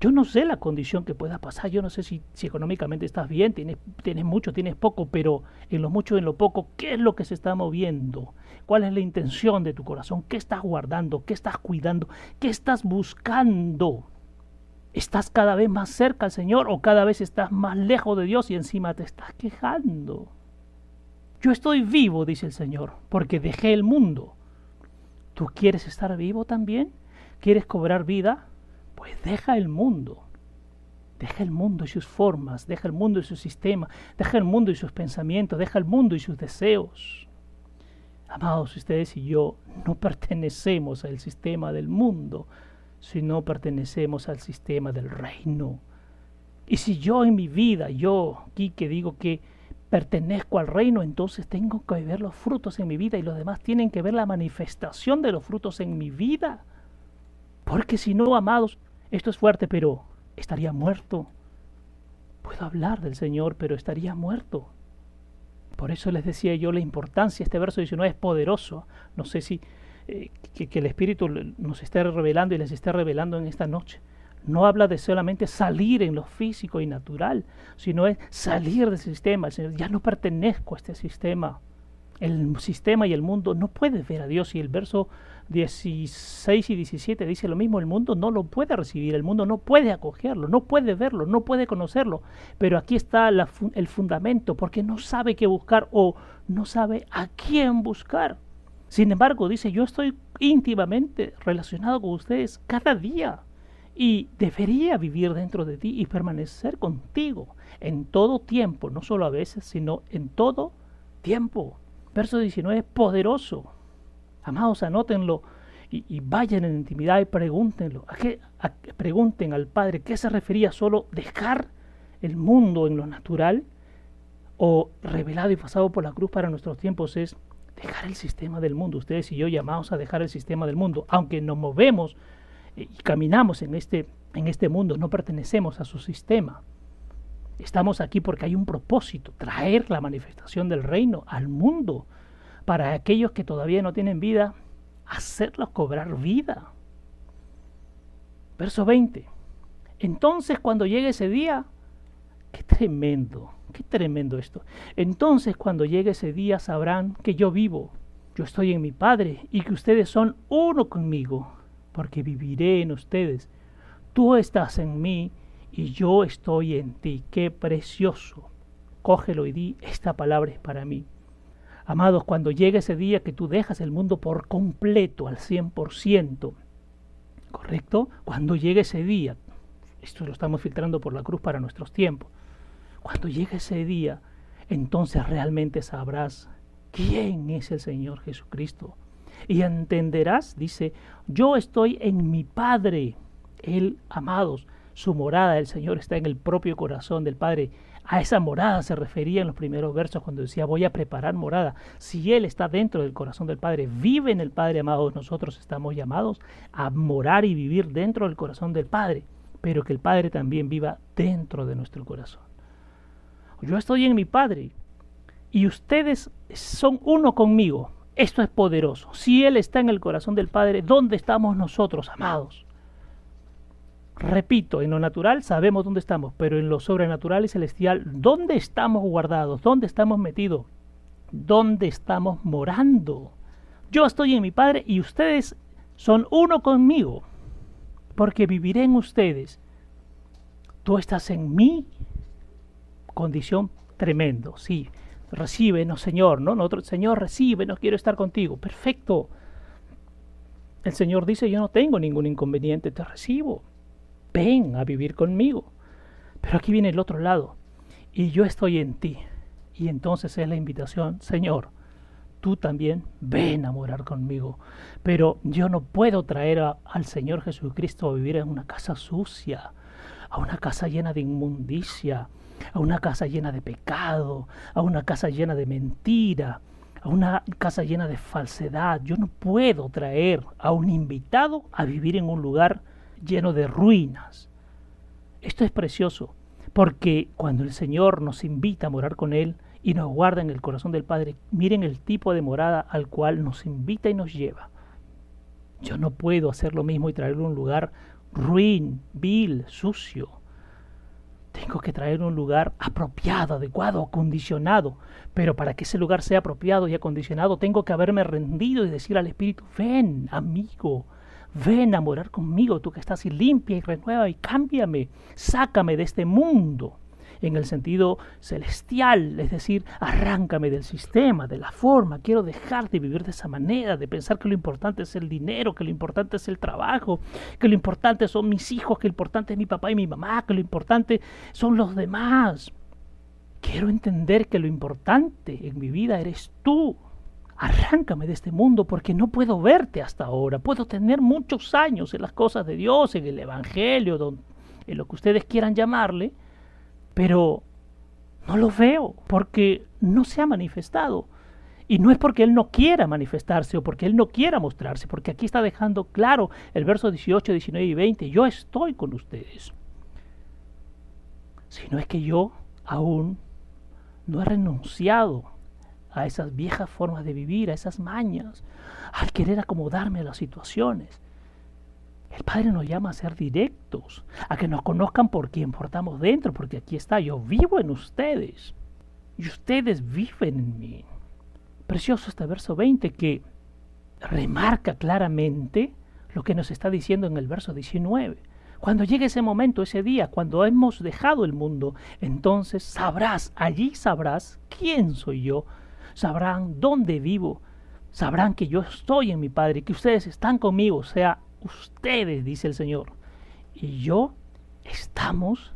Yo no sé la condición que pueda pasar, yo no sé si, económicamente estás bien, tienes, tienes mucho, tienes poco, pero en lo mucho, en lo poco, ¿qué es lo que se está moviendo? ¿Cuál es la intención de tu corazón? ¿Qué estás guardando? ¿Qué estás cuidando? ¿Qué estás buscando? ¿Estás cada vez más cerca al Señor o cada vez estás más lejos de Dios y encima te estás quejando? Yo estoy vivo, dice el Señor, porque dejé el mundo. ¿Tú quieres estar vivo también? ¿Quieres cobrar vida? Pues deja el mundo. Deja el mundo y sus formas, deja el mundo y su sistema, deja el mundo y sus pensamientos, deja el mundo y sus deseos. Amados, ustedes y yo no pertenecemos al sistema del mundo, sino pertenecemos al sistema del reino. Y si yo en mi vida, yo aquí que digo que pertenezco al reino, entonces tengo que ver los frutos en mi vida y los demás tienen que ver la manifestación de los frutos en mi vida. Porque si no, amados, esto es fuerte, pero estaría muerto. Puedo hablar del Señor, pero estaría muerto. Por eso les decía yo la importancia, este verso 19 es poderoso. No sé si eh, que, el Espíritu nos esté revelando y les esté revelando en esta noche. No habla de solamente salir en lo físico y natural, sino es salir del sistema. Ya no pertenezco a este sistema. El sistema y el mundo no puede ver a Dios. Y el verso 16 y 17 dice lo mismo, el mundo no lo puede recibir, el mundo no puede acogerlo, no puede verlo, no puede conocerlo, pero aquí está el fundamento, porque no sabe qué buscar o no sabe a quién buscar. Sin embargo, dice, yo estoy íntimamente relacionado con ustedes cada día y debería vivir dentro de ti y permanecer contigo en todo tiempo, no solo a veces, sino en todo tiempo. Verso 19, poderoso Amados, anótenlo y, vayan en intimidad y pregúntenlo. ¿A qué, pregunten al Padre qué se refería solo dejar el mundo en lo natural o revelado y pasado por la cruz para nuestros tiempos es dejar el sistema del mundo. Ustedes y yo llamados a dejar el sistema del mundo, aunque nos movemos y caminamos en este, en este mundo, no pertenecemos a su sistema. Estamos aquí porque hay un propósito, traer la manifestación del reino al mundo para aquellos que todavía no tienen vida, hacerlos cobrar vida. Verso 20. Entonces cuando llegue ese día, qué tremendo, qué tremendo esto. Entonces cuando llegue ese día sabrán que yo vivo, yo estoy en mi Padre y que ustedes son uno conmigo, porque viviré en ustedes. Tú estás en mí y yo estoy en ti. Qué precioso. cógelo y di, esta palabra es para mí. Amados, cuando llegue ese día que tú dejas el mundo por completo, al 100%, ¿correcto? Cuando llegue ese día, esto lo estamos filtrando por la cruz para nuestros tiempos, cuando llegue ese día, entonces realmente sabrás quién es el Señor Jesucristo. Y entenderás, dice, yo estoy en mi Padre, Él, amados, su morada, el Señor está en el propio corazón del Padre. A esa morada se refería en los primeros versos cuando decía voy a preparar morada. Si Él está dentro del corazón del Padre, vive en el Padre amado, nosotros estamos llamados a morar y vivir dentro del corazón del Padre, pero que el Padre también viva dentro de nuestro corazón. Yo estoy en mi Padre y ustedes son uno conmigo. Esto es poderoso. Si Él está en el corazón del Padre, ¿dónde estamos nosotros, amados? Repito, en lo natural sabemos dónde estamos, pero en lo sobrenatural y celestial, ¿dónde estamos guardados? ¿Dónde estamos metidos? ¿Dónde estamos morando? Yo estoy en mi Padre y ustedes son uno conmigo, porque viviré en ustedes. Tú estás en mí, condición tremendo, sí. Recíbenos, Señor, ¿no? Nosotros, Señor, recíbenos, quiero estar contigo. Perfecto. El Señor dice, yo no tengo ningún inconveniente, te recibo ven a vivir conmigo. Pero aquí viene el otro lado, y yo estoy en ti. Y entonces es la invitación, Señor, tú también ven a morar conmigo. Pero yo no puedo traer al Señor Jesucristo a vivir en una casa sucia, a una casa llena de inmundicia, a una casa llena de pecado, a una casa llena de mentira, a una casa llena de falsedad. Yo no puedo traer a un invitado a vivir en un lugar lleno de ruinas. Esto es precioso, porque cuando el Señor nos invita a morar con Él y nos guarda en el corazón del Padre, miren el tipo de morada al cual nos invita y nos lleva. Yo no puedo hacer lo mismo y traerlo un lugar ruin, vil, sucio. Tengo que traer un lugar apropiado, adecuado, acondicionado. Pero para que ese lugar sea apropiado y acondicionado, tengo que haberme rendido y decir al Espíritu, ven, amigo, Ven a morar conmigo, tú que estás y limpia y renueva y cámbiame, sácame de este mundo en el sentido celestial, es decir, arráncame del sistema, de la forma, quiero dejar de vivir de esa manera, de pensar que lo importante es el dinero, que lo importante es el trabajo, que lo importante son mis hijos, que lo importante es mi papá y mi mamá, que lo importante son los demás. Quiero entender que lo importante en mi vida eres tú, arráncame de este mundo porque no puedo verte hasta ahora. Puedo tener muchos años en las cosas de Dios, en el Evangelio, en lo que ustedes quieran llamarle, pero no lo veo porque no se ha manifestado. Y no es porque Él no quiera manifestarse o porque Él no quiera mostrarse, porque aquí está dejando claro el verso 18, 19 y 20, yo estoy con ustedes. Sino es que yo aún no he renunciado a esas viejas formas de vivir, a esas mañas, al querer acomodarme a las situaciones. El Padre nos llama a ser directos, a que nos conozcan por quien portamos dentro, porque aquí está, yo vivo en ustedes y ustedes viven en mí. Precioso este verso 20 que remarca claramente lo que nos está diciendo en el verso 19. Cuando llegue ese momento, ese día, cuando hemos dejado el mundo, entonces sabrás, allí sabrás quién soy yo sabrán dónde vivo, sabrán que yo estoy en mi Padre, que ustedes están conmigo, o sea, ustedes, dice el Señor, y yo estamos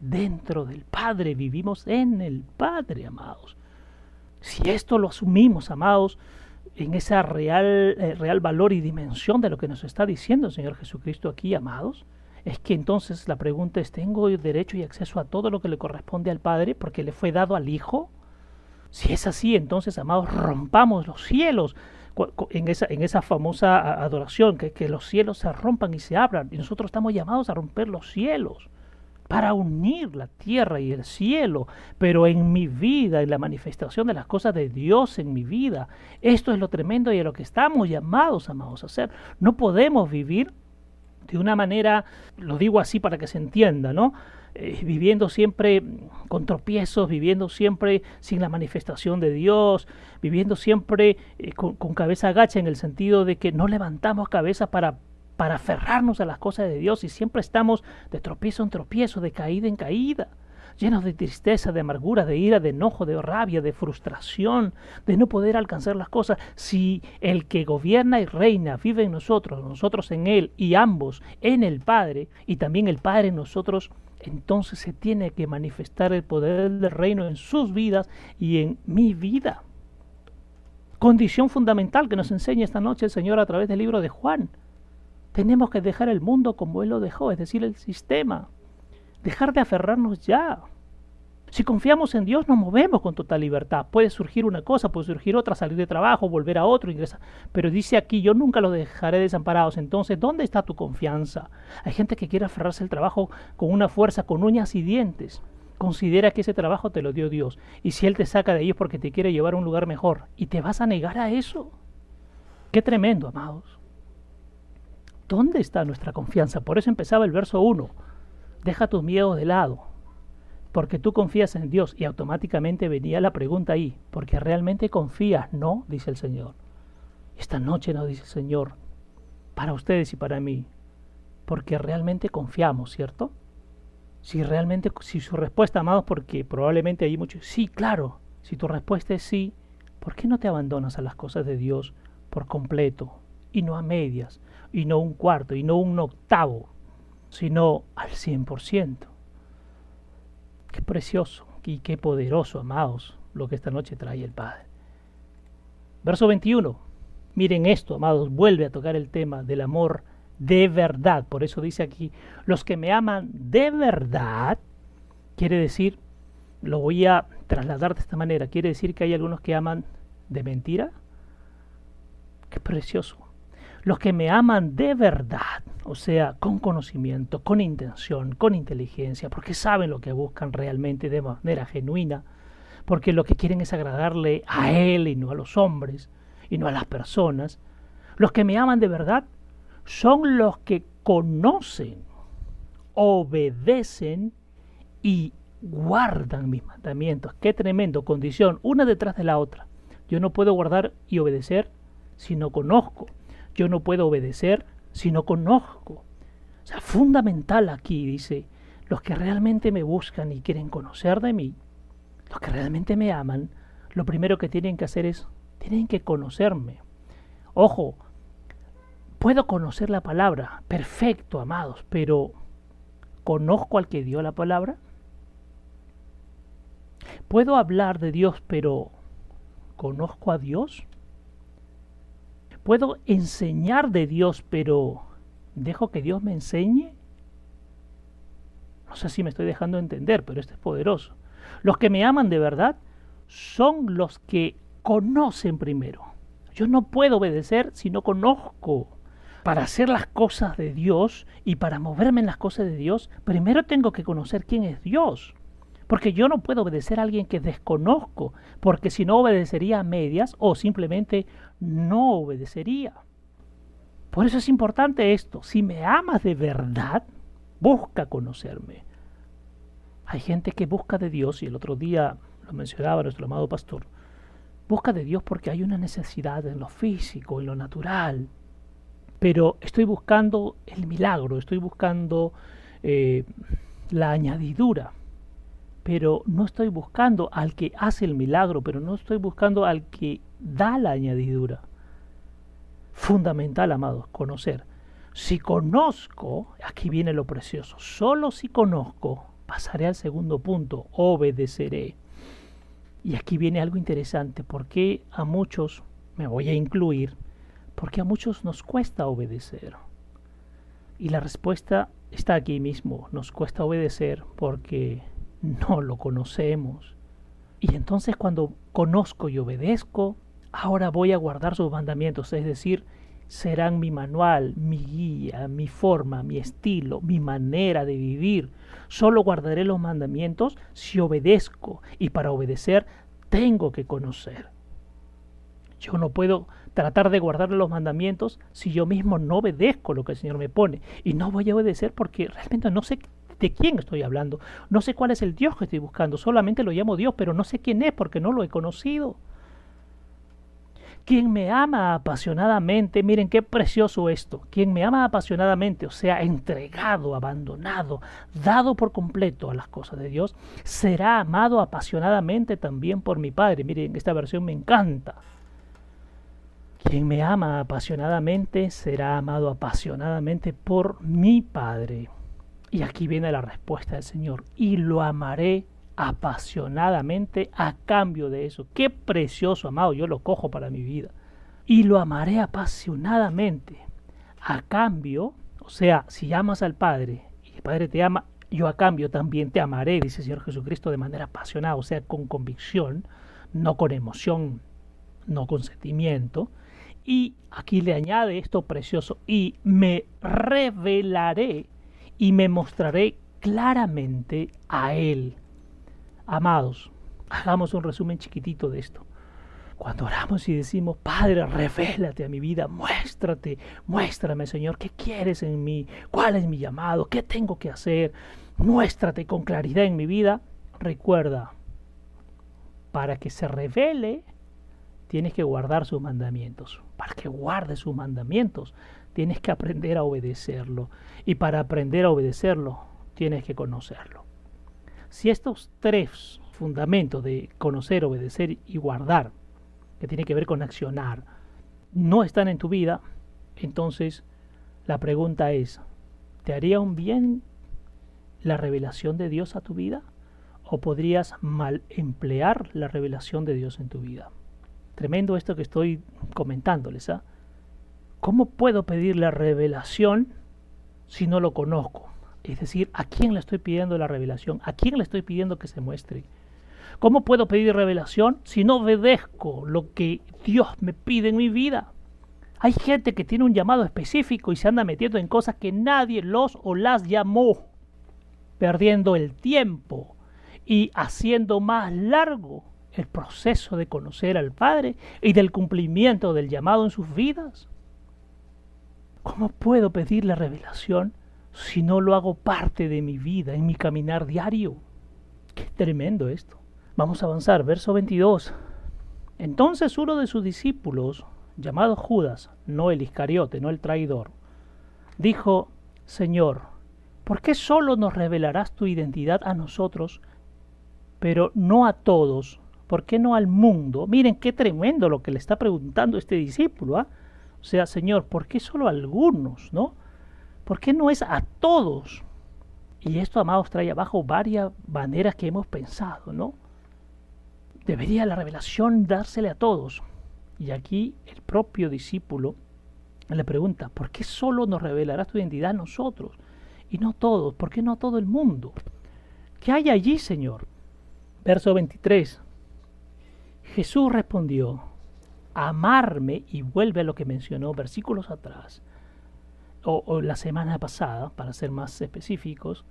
dentro del Padre, vivimos en el Padre, amados. Si esto lo asumimos, amados, en esa real, eh, real valor y dimensión de lo que nos está diciendo el Señor Jesucristo aquí, amados, es que entonces la pregunta es, ¿tengo derecho y acceso a todo lo que le corresponde al Padre porque le fue dado al Hijo? Si es así, entonces, amados, rompamos los cielos en esa, en esa famosa adoración, que, que los cielos se rompan y se abran. Y nosotros estamos llamados a romper los cielos para unir la tierra y el cielo, pero en mi vida, en la manifestación de las cosas de Dios en mi vida. Esto es lo tremendo y a lo que estamos llamados, amados, a hacer. No podemos vivir de una manera, lo digo así para que se entienda, ¿no? Eh, viviendo siempre con tropiezos, viviendo siempre sin la manifestación de Dios, viviendo siempre eh, con, cabeza agacha en el sentido de que no levantamos cabeza para, para aferrarnos a las cosas de Dios y siempre estamos de tropiezo en tropiezo, de caída en caída. llenos de tristeza, de amargura, de ira, de enojo, de rabia, de frustración, de no poder alcanzar las cosas, si el que gobierna y reina vive en nosotros, nosotros en Él y ambos en el Padre, y también el Padre en nosotros, entonces se tiene que manifestar el poder del reino en sus vidas y en mi vida. Condición fundamental que nos enseña esta noche el Señor a través del libro de Juan. Tenemos que dejar el mundo como Él lo dejó, es decir, el sistema. Dejar de aferrarnos ya. Si confiamos en Dios, nos movemos con total libertad. Puede surgir una cosa, puede surgir otra, salir de trabajo, volver a otro, ingresar. Pero dice aquí, yo nunca los dejaré desamparados. Entonces, ¿dónde está tu confianza? Hay gente que quiere aferrarse al trabajo con una fuerza, con uñas y dientes. Considera que ese trabajo te lo dio Dios. Y si Él te saca de ahí es porque te quiere llevar a un lugar mejor. ¿Y te vas a negar a eso? Qué tremendo, amados. ¿Dónde está nuestra confianza? Por eso empezaba el verso 1. Deja tus miedos de lado porque tú confías en Dios y automáticamente venía la pregunta ahí, porque realmente confías, no, dice el Señor. Esta noche no dice el Señor, para ustedes y para mí, porque realmente confiamos, ¿cierto? Si realmente, si su respuesta, amados, porque probablemente hay muchos, sí, claro, si tu respuesta es sí, ¿por qué no te abandonas a las cosas de Dios por completo y no a medias, y no un cuarto, y no un octavo, sino al cien por ciento? Qué precioso y qué poderoso, amados, lo que esta noche trae el Padre. Verso 21. Miren esto, amados, vuelve a tocar el tema del amor de verdad. Por eso dice aquí, los que me aman de verdad, quiere decir, lo voy a trasladar de esta manera, quiere decir que hay algunos que aman de mentira. Qué precioso los que me aman de verdad, o sea, con conocimiento, con intención, con inteligencia, porque saben lo que buscan realmente de manera genuina, porque lo que quieren es agradarle a Él y no a los hombres, y no a las personas. Los que me aman de verdad son los que conocen, obedecen y guardan mis mandamientos. Qué tremendo, condición, una detrás de la otra. Yo no puedo guardar y obedecer si no conozco yo no puedo obedecer si no conozco. O sea, fundamental aquí, dice, los que realmente me buscan y quieren conocer de mí, los que realmente me aman, lo primero que tienen que hacer es, tienen que conocerme. Ojo, puedo conocer la palabra, perfecto, amados, pero ¿conozco al que dio la palabra? Puedo hablar de Dios, pero ¿conozco a Dios? Puedo enseñar de Dios, pero ¿dejo que Dios me enseñe? No sé si me estoy dejando entender, pero esto es poderoso. Los que me aman de verdad son los que conocen primero. Yo no puedo obedecer si no conozco. Para hacer las cosas de Dios y para moverme en las cosas de Dios, primero tengo que conocer quién es Dios. Porque yo no puedo obedecer a alguien que desconozco, porque si no obedecería a medias o simplemente no obedecería. Por eso es importante esto. Si me amas de verdad, busca conocerme. Hay gente que busca de Dios, y el otro día lo mencionaba nuestro amado pastor, busca de Dios porque hay una necesidad en lo físico, en lo natural. Pero estoy buscando el milagro, estoy buscando eh, la añadidura pero no estoy buscando al que hace el milagro, pero no estoy buscando al que da la añadidura. Fundamental, amados, conocer. Si conozco, aquí viene lo precioso, solo si conozco, pasaré al segundo punto, obedeceré. Y aquí viene algo interesante, porque a muchos, me voy a incluir, porque a muchos nos cuesta obedecer. Y la respuesta está aquí mismo, nos cuesta obedecer porque no lo conocemos. Y entonces cuando conozco y obedezco, ahora voy a guardar sus mandamientos, es decir, serán mi manual, mi guía, mi forma, mi estilo, mi manera de vivir. Solo guardaré los mandamientos si obedezco y para obedecer tengo que conocer. Yo no puedo tratar de guardar los mandamientos si yo mismo no obedezco lo que el Señor me pone. Y no voy a obedecer porque realmente no sé de quién estoy hablando. No sé cuál es el Dios que estoy buscando, solamente lo llamo Dios, pero no sé quién es porque no lo he conocido. Quien me ama apasionadamente, miren qué precioso esto, quien me ama apasionadamente, o sea, entregado, abandonado, dado por completo a las cosas de Dios, será amado apasionadamente también por mi Padre. Miren, esta versión me encanta. Quien me ama apasionadamente será amado apasionadamente por mi Padre. Y aquí viene la respuesta del Señor. Y lo amaré apasionadamente a cambio de eso. Qué precioso, amado, yo lo cojo para mi vida. Y lo amaré apasionadamente a cambio, o sea, si amas al Padre y el Padre te ama, yo a cambio también te amaré, dice el Señor Jesucristo, de manera apasionada, o sea, con convicción, no con emoción, no con sentimiento. Y aquí le añade esto precioso, y me revelaré y me mostraré claramente a Él. Amados, hagamos un resumen chiquitito de esto. Cuando oramos y decimos, Padre, revélate a mi vida, muéstrate, muéstrame, Señor, qué quieres en mí, cuál es mi llamado, qué tengo que hacer, muéstrate con claridad en mi vida. Recuerda, para que se revele, tienes que guardar sus mandamientos. Para que guardes sus mandamientos, tienes que aprender a obedecerlo. Y para aprender a obedecerlo, tienes que conocerlo. Si estos tres fundamentos de conocer, obedecer y guardar, que tiene que ver con accionar, no están en tu vida, entonces la pregunta es, ¿te haría un bien la revelación de Dios a tu vida? ¿O podrías mal emplear la revelación de Dios en tu vida? Tremendo esto que estoy comentándoles. ¿ah? ¿Cómo puedo pedir la revelación si no lo conozco? Es decir, ¿a quién le estoy pidiendo la revelación? ¿A quién le estoy pidiendo que se muestre? ¿Cómo puedo pedir revelación si no obedezco lo que Dios me pide en mi vida? Hay gente que tiene un llamado específico y se anda metiendo en cosas que nadie los o las llamó, perdiendo el tiempo y haciendo más largo el proceso de conocer al Padre y del cumplimiento del llamado en sus vidas. ¿Cómo puedo pedir la revelación si no lo hago parte de mi vida, en mi caminar diario. Qué tremendo esto. Vamos a avanzar, verso 22. Entonces uno de sus discípulos, llamado Judas, no el Iscariote, no el traidor, dijo, Señor, ¿por qué solo nos revelarás tu identidad a nosotros, pero no a todos? ¿Por qué no al mundo? Miren qué tremendo lo que le está preguntando este discípulo. ¿ah? O sea, Señor, ¿por qué solo a algunos? ¿No? ¿Por qué no es a todos? Y esto, amados, trae abajo varias maneras que hemos pensado, ¿no? Debería la revelación dársele a todos. Y aquí el propio discípulo le pregunta, ¿por qué solo nos revelarás tu identidad a nosotros y no todos? ¿Por qué no a todo el mundo? ¿Qué hay allí, Señor? Verso 23. Jesús respondió, amarme, y vuelve a lo que mencionó versículos atrás, o, la semana pasada, para ser más específicos,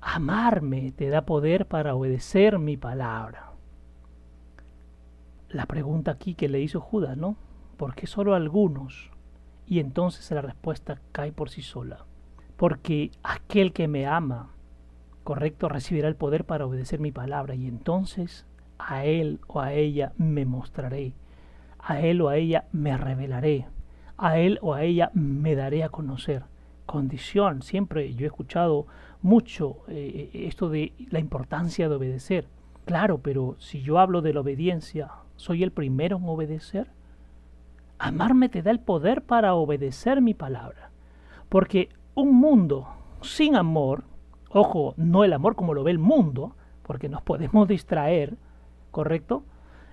amarme te da poder para obedecer mi palabra. La pregunta aquí que le hizo Judas, ¿no? ¿Por qué solo algunos? Y entonces la respuesta cae por sí sola. Porque aquel que me ama, correcto, recibirá el poder para obedecer mi palabra y entonces a él o a ella me mostraré, a él o a ella me revelaré, a él o a ella me daré a conocer. Condición, siempre yo he escuchado mucho eh, esto de la importancia de obedecer. Claro, pero si yo hablo de la obediencia, ¿soy el primero en obedecer? Amarme te da el poder para obedecer mi palabra. Porque un mundo sin amor, ojo, no el amor como lo ve el mundo, porque nos podemos distraer, ¿correcto?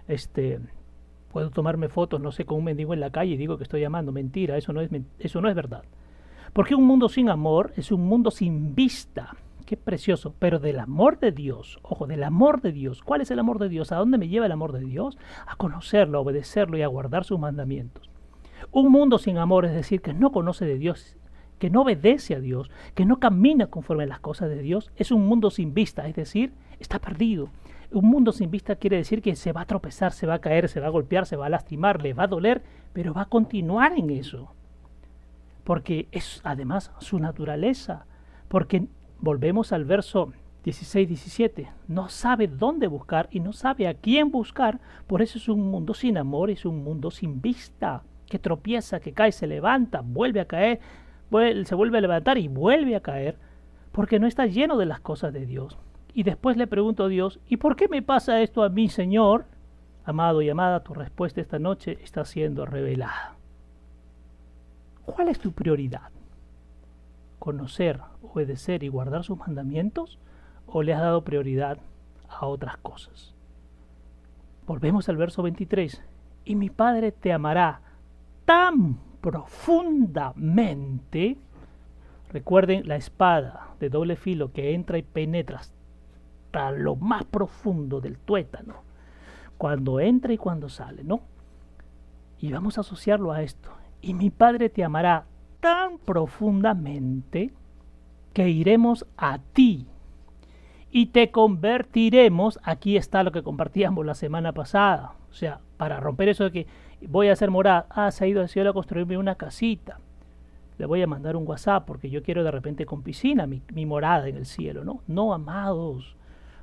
Este, Puedo tomarme fotos, no sé, con un mendigo en la calle y digo que estoy amando. Mentira, eso no es, eso no es verdad. Porque un mundo sin amor es un mundo sin vista. Qué precioso. Pero del amor de Dios, ojo, del amor de Dios. ¿Cuál es el amor de Dios? ¿A dónde me lleva el amor de Dios? A conocerlo, a obedecerlo y a guardar sus mandamientos. Un mundo sin amor es decir, que no conoce de Dios, que no obedece a Dios, que no camina conforme a las cosas de Dios, es un mundo sin vista, es decir, está perdido, un mundo sin vista quiere decir que se va a tropezar, se va a caer, se va a golpear, se va a lastimar, le va a doler, pero va a continuar en eso. Porque es además su naturaleza. Porque volvemos al verso 16, 17. No sabe dónde buscar y no sabe a quién buscar. Por eso es un mundo sin amor, es un mundo sin vista, que tropieza, que cae, se levanta, vuelve a caer, se vuelve a levantar y vuelve a caer, porque no está lleno de las cosas de Dios. Y después le pregunto a Dios, ¿y por qué me pasa esto a mí, Señor? Amado y amada, tu respuesta esta noche está siendo revelada. ¿Cuál es tu prioridad? ¿Conocer, obedecer y guardar sus mandamientos? ¿O le has dado prioridad a otras cosas? Volvemos al verso 23. Y mi Padre te amará tan profundamente. Recuerden la espada de doble filo que entra y penetra lo más profundo del tuétano cuando entra y cuando sale, ¿no? Y vamos a asociarlo a esto. Y mi Padre te amará tan profundamente que iremos a ti y te convertiremos, aquí está lo que compartíamos la semana pasada, o sea, para romper eso de que voy a hacer morada, ah, se ha ido al cielo a construirme una casita, le voy a mandar un WhatsApp porque yo quiero de repente con piscina mi, mi morada en el cielo, ¿no? No, amados,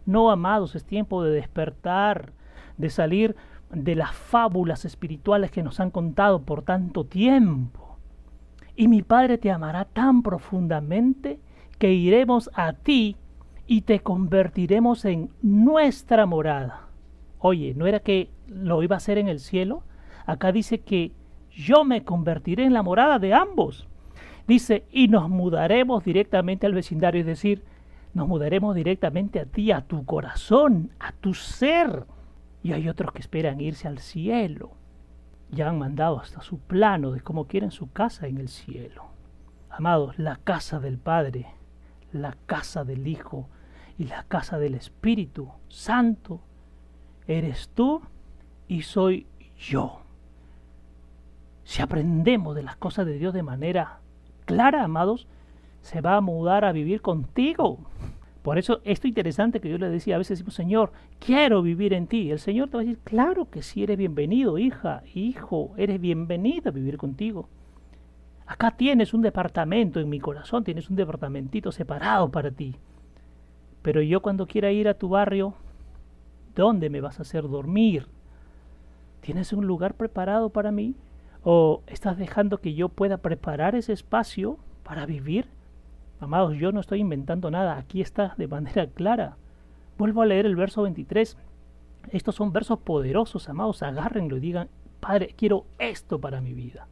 no, amados, es tiempo de despertar, de salir de las fábulas espirituales que nos han contado por tanto tiempo. Y mi Padre te amará tan profundamente que iremos a ti y te convertiremos en nuestra morada. Oye, ¿no era que lo iba a hacer en el cielo? Acá dice que yo me convertiré en la morada de ambos. Dice, y nos mudaremos directamente al vecindario, es decir, nos mudaremos directamente a ti, a tu corazón, a tu ser. Y hay otros que esperan irse al cielo. Ya han mandado hasta su plano de cómo quieren su casa en el cielo. Amados, la casa del Padre, la casa del Hijo y la casa del Espíritu Santo eres tú y soy yo. Si aprendemos de las cosas de Dios de manera clara, amados, se va a mudar a vivir contigo. Por eso esto interesante que yo le decía, a veces decimos, Señor, quiero vivir en ti. El Señor te va a decir, claro que sí, eres bienvenido, hija, hijo, eres bienvenida a vivir contigo. Acá tienes un departamento en mi corazón, tienes un departamentito separado para ti. Pero yo cuando quiera ir a tu barrio, ¿dónde me vas a hacer dormir? ¿Tienes un lugar preparado para mí? ¿O estás dejando que yo pueda preparar ese espacio para vivir? Amados, yo no estoy inventando nada, aquí está de manera clara. Vuelvo a leer el verso 23. Estos son versos poderosos, amados, agárrenlo y digan, Padre, quiero esto para mi vida.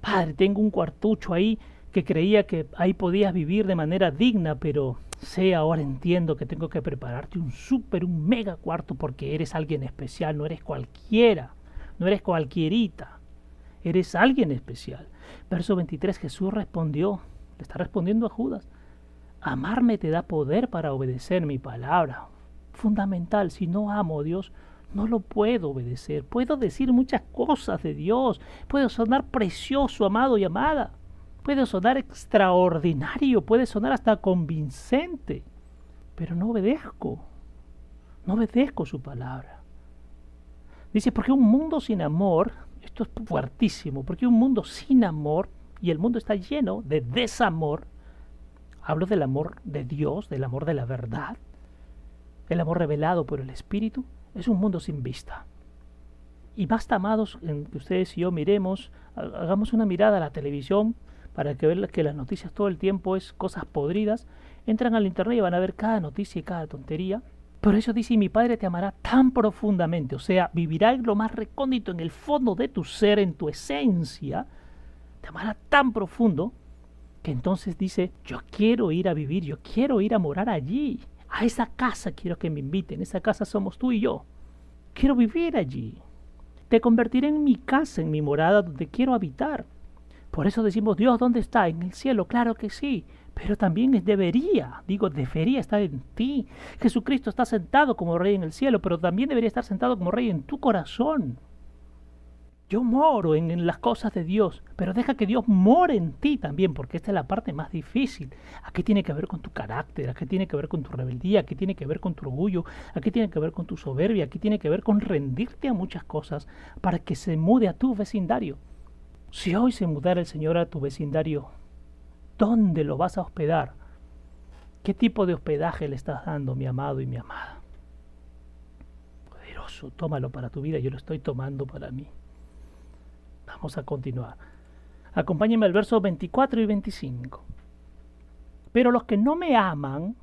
Padre, tengo un cuartucho ahí que creía que ahí podías vivir de manera digna, pero sé, ahora entiendo que tengo que prepararte un súper, un mega cuarto porque eres alguien especial, no eres cualquiera, no eres cualquierita, eres alguien especial. Verso 23, Jesús respondió, le está respondiendo a Judas. Amarme te da poder para obedecer mi palabra. Fundamental, si no amo a Dios, no lo puedo obedecer. Puedo decir muchas cosas de Dios. Puedo sonar precioso, amado y amada. Puede sonar extraordinario, puede sonar hasta convincente. Pero no obedezco. No obedezco su palabra. Dice, porque un mundo sin amor, esto es fuertísimo, porque un mundo sin amor y el mundo está lleno de desamor. Hablo del amor de Dios, del amor de la verdad, el amor revelado por el Espíritu. Es un mundo sin vista. Y basta, amados, en que ustedes y yo miremos, hagamos una mirada a la televisión para que vean que las noticias todo el tiempo es cosas podridas. Entran al internet y van a ver cada noticia y cada tontería. Por eso dice, mi Padre te amará tan profundamente, o sea, vivirá en lo más recóndito, en el fondo de tu ser, en tu esencia, te amará tan profundo que entonces dice, yo quiero ir a vivir, yo quiero ir a morar allí. A esa casa quiero que me inviten, esa casa somos tú y yo. Quiero vivir allí. Te convertiré en mi casa, en mi morada donde quiero habitar. Por eso decimos, Dios, ¿dónde está? En el cielo, claro que sí. Pero también debería, digo, debería estar en ti. Jesucristo está sentado como rey en el cielo, pero también debería estar sentado como rey en tu corazón. Yo moro en, las cosas de Dios, pero deja que Dios more en ti también, porque esta es la parte más difícil. Aquí tiene que ver con tu carácter, aquí tiene que ver con tu rebeldía, aquí tiene que ver con tu orgullo, aquí tiene que ver con tu soberbia, aquí tiene que ver con rendirte a muchas cosas para que se mude a tu vecindario. Si hoy se mudara el Señor a tu vecindario, ¿dónde lo vas a hospedar? ¿Qué tipo de hospedaje le estás dando, mi amado y mi amada? Poderoso, tómalo para tu vida, yo lo estoy tomando para mí. Vamos a continuar. Acompáñenme al verso 24 y 25. Pero los que no me aman,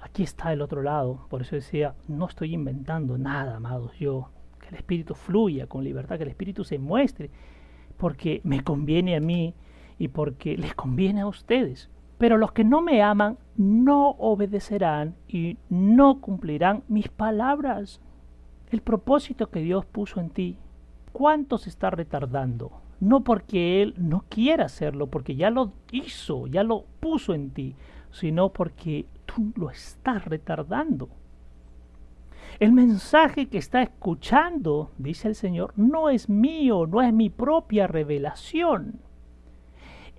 aquí está el otro lado, por eso decía, no estoy inventando nada, amados, yo, que el Espíritu fluya con libertad, que el Espíritu se muestre, porque me conviene a mí y porque les conviene a ustedes. Pero los que no me aman no obedecerán y no cumplirán mis palabras. El propósito que Dios puso en ti, ¿cuánto se está retardando? No porque Él no quiera hacerlo, porque ya lo hizo, ya lo puso en ti, sino porque tú lo estás retardando. El mensaje que está escuchando, dice el Señor, no es mío, no es mi propia revelación.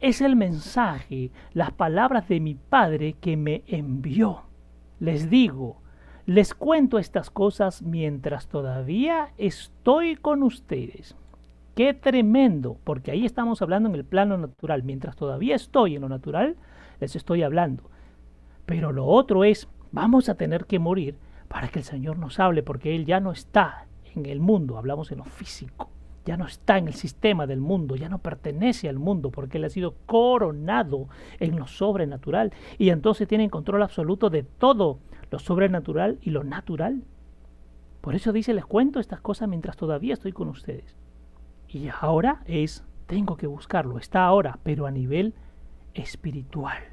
Es el mensaje, las palabras de mi Padre que me envió. Les digo, les cuento estas cosas mientras todavía estoy con ustedes. Qué tremendo, porque ahí estamos hablando en el plano natural. Mientras todavía estoy en lo natural, les estoy hablando. Pero lo otro es, vamos a tener que morir para que el Señor nos hable, porque Él ya no está en el mundo, hablamos en lo físico, ya no está en el sistema del mundo, ya no pertenece al mundo, porque Él ha sido coronado en lo sobrenatural y entonces tiene control absoluto de todo lo sobrenatural y lo natural. Por eso dice, les cuento estas cosas mientras todavía estoy con ustedes. Y ahora es, tengo que buscarlo, está ahora, pero a nivel espiritual.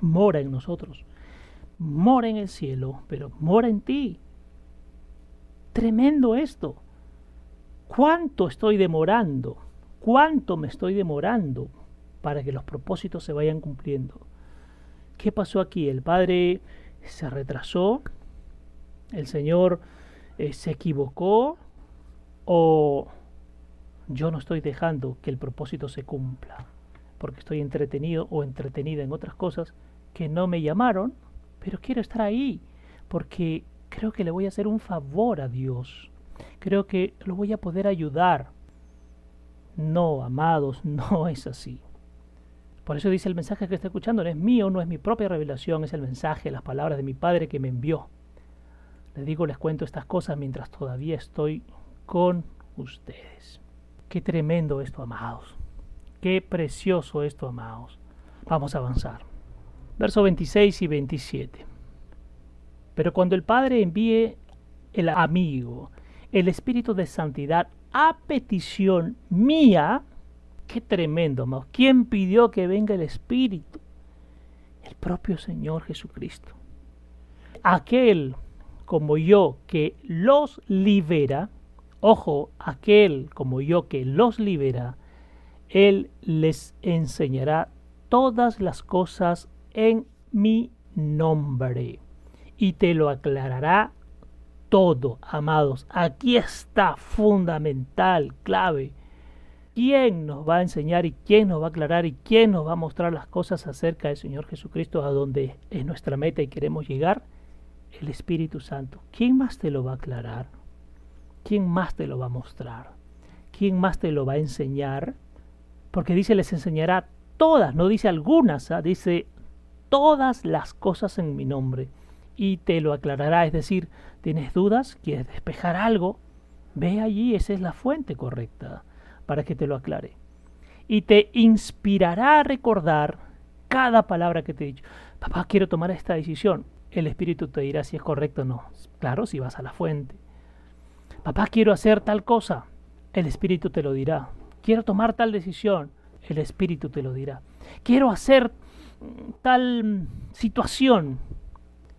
Mora en nosotros mora en el cielo, pero mora en ti. Tremendo esto. ¿Cuánto estoy demorando? ¿Cuánto me estoy demorando para que los propósitos se vayan cumpliendo? ¿Qué pasó aquí? El Padre se retrasó, el Señor eh, se equivocó o yo no estoy dejando que el propósito se cumpla porque estoy entretenido o entretenida en otras cosas que no me llamaron pero quiero estar ahí porque creo que le voy a hacer un favor a Dios. Creo que lo voy a poder ayudar. No, amados, no es así. Por eso dice el mensaje que está escuchando, no es mío, no es mi propia revelación, es el mensaje, las palabras de mi Padre que me envió. Les digo, les cuento estas cosas mientras todavía estoy con ustedes. Qué tremendo esto, amados. Qué precioso esto, amados. Vamos a avanzar versos 26 y 27. Pero cuando el Padre envíe el amigo, el Espíritu de Santidad, a petición mía, qué tremendo, amados. ¿Quién pidió que venga el Espíritu? El propio Señor Jesucristo. Aquel como yo que los libera, ojo, aquel como yo que los libera, Él les enseñará todas las cosas en mi nombre y te lo aclarará todo, amados. Aquí está fundamental, clave. ¿Quién nos va a enseñar y quién nos va a aclarar y quién nos va a mostrar las cosas acerca del Señor Jesucristo a donde es nuestra meta y queremos llegar? El Espíritu Santo. ¿Quién más te lo va a aclarar? ¿Quién más te lo va a mostrar? ¿Quién más te lo va a enseñar? Porque dice les enseñará todas, no dice algunas, ¿ah? dice todas las cosas en mi nombre y te lo aclarará. Es decir, tienes dudas, quieres despejar algo, ve allí, esa es la fuente correcta para que te lo aclare. Y te inspirará a recordar cada palabra que te he dicho. Papá, quiero tomar esta decisión. El Espíritu te dirá si es correcto o no. Claro, si vas a la fuente. Papá, quiero hacer tal cosa. El Espíritu te lo dirá. Quiero tomar tal decisión. El Espíritu te lo dirá. Quiero hacer tal situación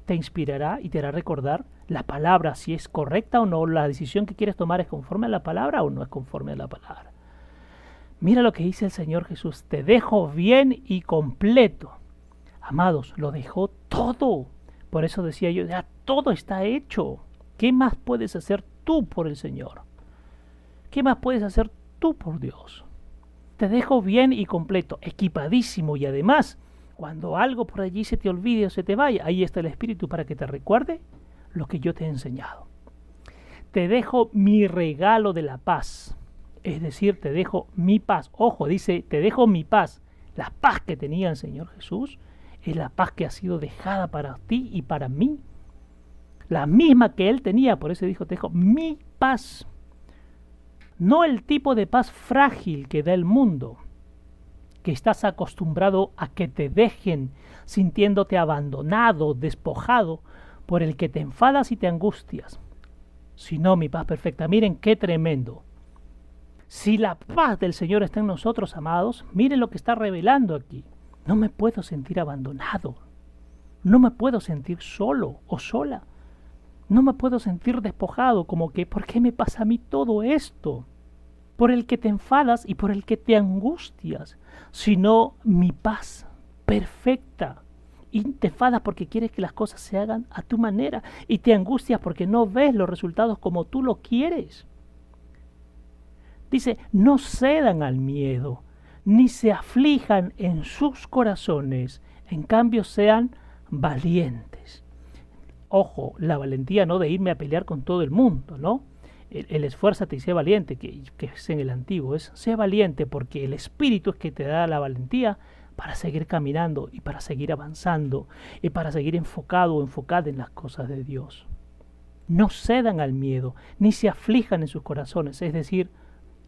te inspirará y te hará recordar la palabra, si es correcta o no, la decisión que quieres tomar es conforme a la palabra o no es conforme a la palabra. Mira lo que dice el Señor Jesús, te dejo bien y completo. Amados, lo dejó todo. Por eso decía yo, ya todo está hecho. ¿Qué más puedes hacer tú por el Señor? ¿Qué más puedes hacer tú por Dios? Te dejo bien y completo, equipadísimo y además cuando algo por allí se te olvide o se te vaya, ahí está el Espíritu para que te recuerde lo que yo te he enseñado. Te dejo mi regalo de la paz. Es decir, te dejo mi paz. Ojo, dice, te dejo mi paz. La paz que tenía el Señor Jesús es la paz que ha sido dejada para ti y para mí. La misma que Él tenía, por eso dijo, te dejo mi paz. No el tipo de paz frágil que da el mundo, que estás acostumbrado a que te dejen sintiéndote abandonado, despojado, por el que te enfadas y te angustias, sino mi paz perfecta. Miren qué tremendo. Si la paz del Señor está en nosotros, amados, miren lo que está revelando aquí. No me puedo sentir abandonado. No me puedo sentir solo o sola. No me puedo sentir despojado como que, ¿por qué me pasa a mí todo esto? Por el que te enfadas y por el que te angustias, sino mi paz perfecta. Y te enfadas porque quieres que las cosas se hagan a tu manera y te angustias porque no ves los resultados como tú lo quieres. Dice, no cedan al miedo, ni se aflijan en sus corazones, en cambio sean valientes. Ojo, la valentía no de irme a pelear con todo el mundo, ¿no? El, el esfuérzate y sé valiente, que, que es en el antiguo, es sé valiente porque el espíritu es que te da la valentía para seguir caminando y para seguir avanzando y para seguir enfocado o enfocada en las cosas de Dios. No cedan al miedo, ni se aflijan en sus corazones, es decir,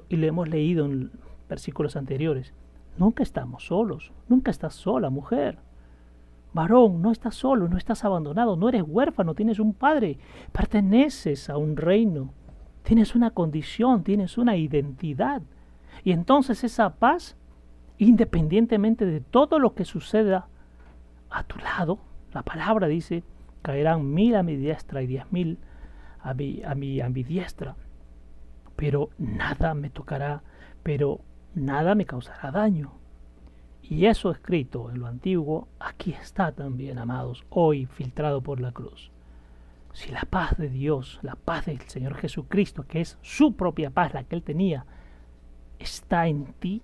y lo hemos leído en versículos anteriores, nunca estamos solos, nunca estás sola, mujer. Varón, no estás solo, no estás abandonado, no eres huérfano, tienes un padre, perteneces a un reino, tienes una condición, tienes una identidad. Y entonces esa paz, independientemente de todo lo que suceda a tu lado, la palabra dice, caerán mil a mi diestra y diez mil a mi, a mi, a mi diestra pero nada me tocará, pero nada me causará daño. Y eso escrito en lo antiguo, aquí está también, amados, hoy filtrado por la cruz. Si la paz de Dios, la paz del Señor Jesucristo, que es su propia paz, la que Él tenía, está en ti,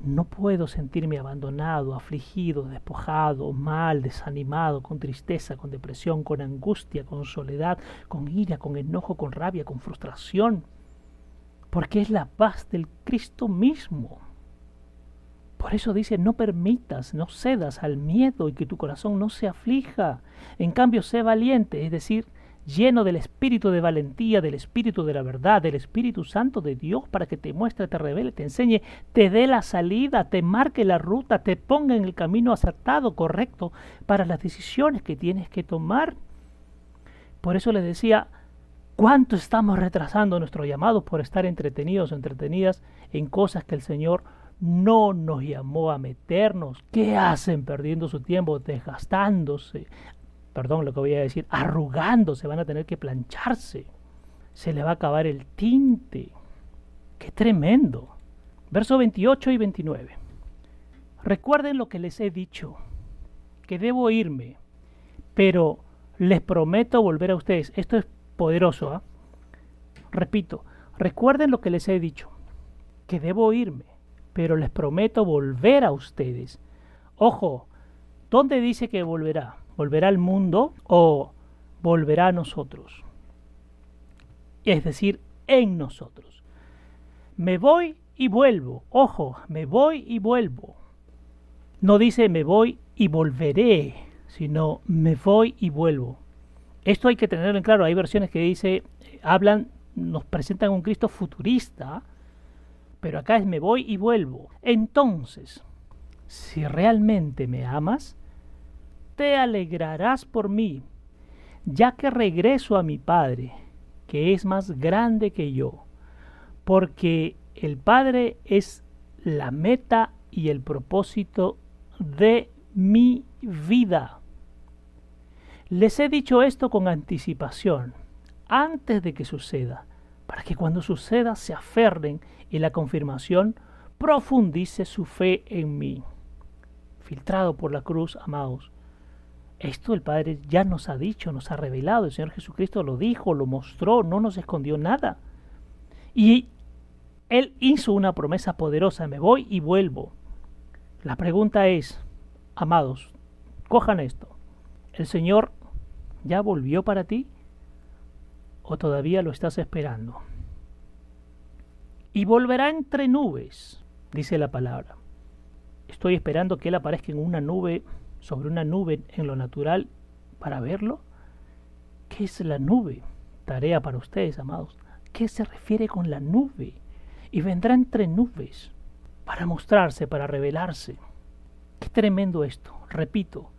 no puedo sentirme abandonado, afligido, despojado, mal, desanimado, con tristeza, con depresión, con angustia, con soledad, con ira, con enojo, con rabia, con frustración porque es la paz del Cristo mismo. Por eso dice, no permitas, no cedas al miedo y que tu corazón no se aflija. En cambio, sé valiente, es decir, lleno del espíritu de valentía, del espíritu de la verdad, del Espíritu Santo de Dios para que te muestre, te revele, te enseñe, te dé la salida, te marque la ruta, te ponga en el camino acertado, correcto, para las decisiones que tienes que tomar. Por eso le decía, ¿Cuánto estamos retrasando nuestro llamado por estar entretenidos o entretenidas en cosas que el Señor no nos llamó a meternos? ¿Qué hacen perdiendo su tiempo, desgastándose? Perdón lo que voy a decir, arrugándose, van a tener que plancharse. Se le va a acabar el tinte. ¡Qué tremendo! Verso 28 y 29. Recuerden lo que les he dicho, que debo irme, pero les prometo volver a ustedes. Esto es poderoso. ¿ah? Repito, recuerden lo que les he dicho, que debo irme, pero les prometo volver a ustedes. Ojo, ¿dónde dice que volverá? ¿Volverá al mundo o volverá a nosotros? Es decir, en nosotros. Me voy y vuelvo. Ojo, me voy y vuelvo. No dice me voy y volveré, sino me voy y vuelvo. Esto hay que tenerlo en claro. Hay versiones que dice, hablan, nos presentan un Cristo futurista, pero acá es me voy y vuelvo. Entonces, si realmente me amas, te alegrarás por mí, ya que regreso a mi Padre, que es más grande que yo, porque el Padre es la meta y el propósito de mi vida. Les he dicho esto con anticipación, antes de que suceda, para que cuando suceda se aferren y la confirmación profundice su fe en mí. Filtrado por la cruz, amados. Esto el Padre ya nos ha dicho, nos ha revelado, el Señor Jesucristo lo dijo, lo mostró, no nos escondió nada. Y Él hizo una promesa poderosa, me voy y vuelvo. La pregunta es, amados, cojan esto. El Señor ¿Ya volvió para ti? ¿O todavía lo estás esperando? Y volverá entre nubes, dice la palabra. Estoy esperando que Él aparezca en una nube sobre una nube en lo natural para verlo? ¿Qué es la nube? Tarea para ustedes, amados. ¿Qué se refiere con la nube? Y vendrá entre nubes para mostrarse, para revelarse. Qué tremendo esto. Repito,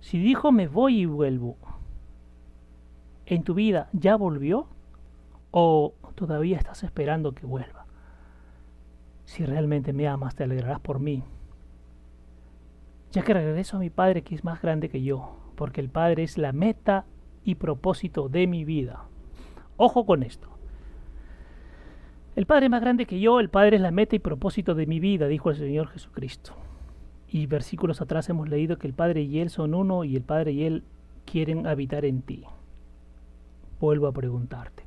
si dijo me voy y vuelvo, ¿en tu vida ya volvió? ¿O todavía estás esperando que vuelva? Si realmente me amas, te alegrarás por mí. Ya que regreso a mi Padre que es más grande que yo, porque el Padre es la meta y propósito de mi vida. Ojo con esto. El Padre es más grande que yo, el Padre es la meta y propósito de mi vida, dijo el Señor Jesucristo. Y versículos atrás hemos leído que el Padre y Él son uno y el Padre y Él quieren habitar en ti. Vuelvo a preguntarte.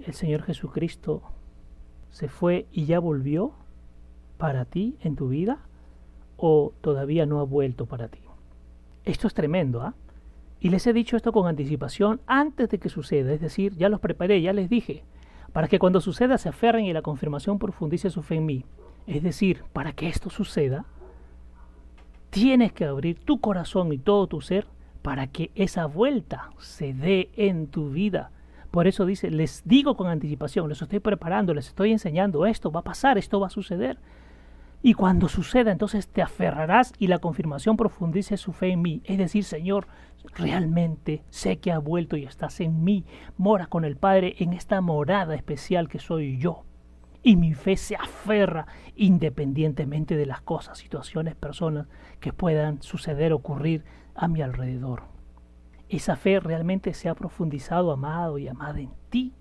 ¿El Señor Jesucristo se fue y ya volvió para ti en tu vida? ¿O todavía no ha vuelto para ti? Esto es tremendo, ¿ah? Y les he dicho esto con anticipación antes de que suceda, es decir, ya los preparé, ya les dije, para que cuando suceda se aferren y la confirmación profundice su fe en mí. Es decir, para que esto suceda, tienes que abrir tu corazón y todo tu ser para que esa vuelta se dé en tu vida. Por eso dice, les digo con anticipación, les estoy preparando, les estoy enseñando, esto va a pasar, esto va a suceder. Y cuando suceda, entonces te aferrarás y la confirmación profundice su fe en mí. Es decir, Señor, realmente sé que ha vuelto y estás en mí. Mora con el Padre en esta morada especial que soy yo. Y mi fe se aferra independientemente de las cosas, situaciones, personas que puedan suceder, ocurrir a mi alrededor. Esa fe realmente se ha profundizado, amado y amada en ti.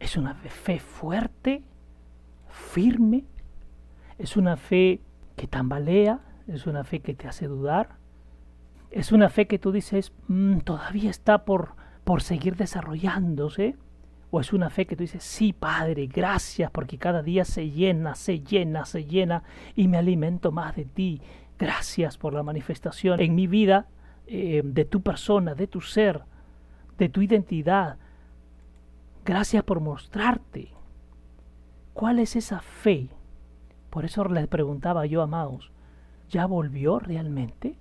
Es una fe fuerte, firme, es una fe que tambalea, es una fe que te hace dudar, es una fe que tú dices, mm, todavía está por, por seguir desarrollándose, o es una fe que tú dices, sí, Padre, gracias, porque cada día se llena, se llena, se llena, y me alimento más de ti. Gracias por la manifestación en mi vida eh, de tu persona, de tu ser, de tu identidad. Gracias por mostrarte. ¿Cuál es esa fe por eso les preguntaba yo a Maus, ¿ya volvió realmente?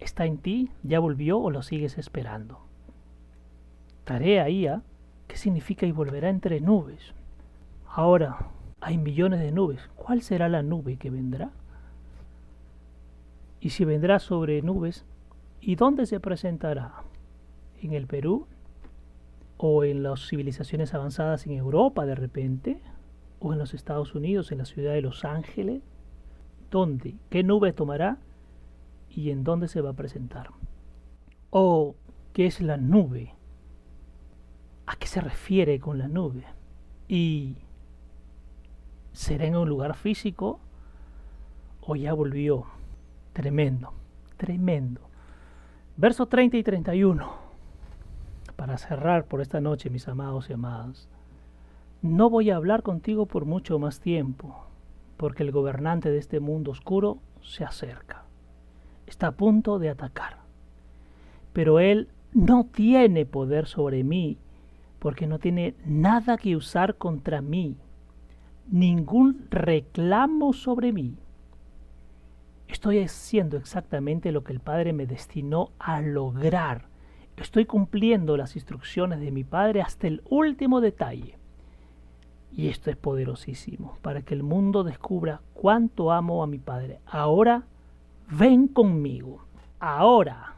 ¿Está en ti? ¿Ya volvió o lo sigues esperando? Tarea IA, ¿qué significa y volverá entre nubes? Ahora, hay millones de nubes. ¿Cuál será la nube que vendrá? Y si vendrá sobre nubes, ¿y dónde se presentará? ¿En el Perú? ¿O en las civilizaciones avanzadas en Europa de repente? o en los Estados Unidos, en la ciudad de Los Ángeles? ¿Dónde? ¿Qué nube tomará? ¿Y en dónde se va a presentar? ¿O qué es la nube? ¿A qué se refiere con la nube? ¿Y será en un lugar físico o ya volvió? Tremendo, tremendo. Versos 30 y 31. Para cerrar por esta noche, mis amados y amadas. No voy a hablar contigo por mucho más tiempo, porque el gobernante de este mundo oscuro se acerca. Está a punto de atacar. Pero él no tiene poder sobre mí, porque no tiene nada que usar contra mí, ningún reclamo sobre mí. Estoy haciendo exactamente lo que el Padre me destinó a lograr. Estoy cumpliendo las instrucciones de mi Padre hasta el último detalle. Y esto es poderosísimo, para que el mundo descubra cuánto amo a mi Padre. Ahora, ven conmigo. Ahora,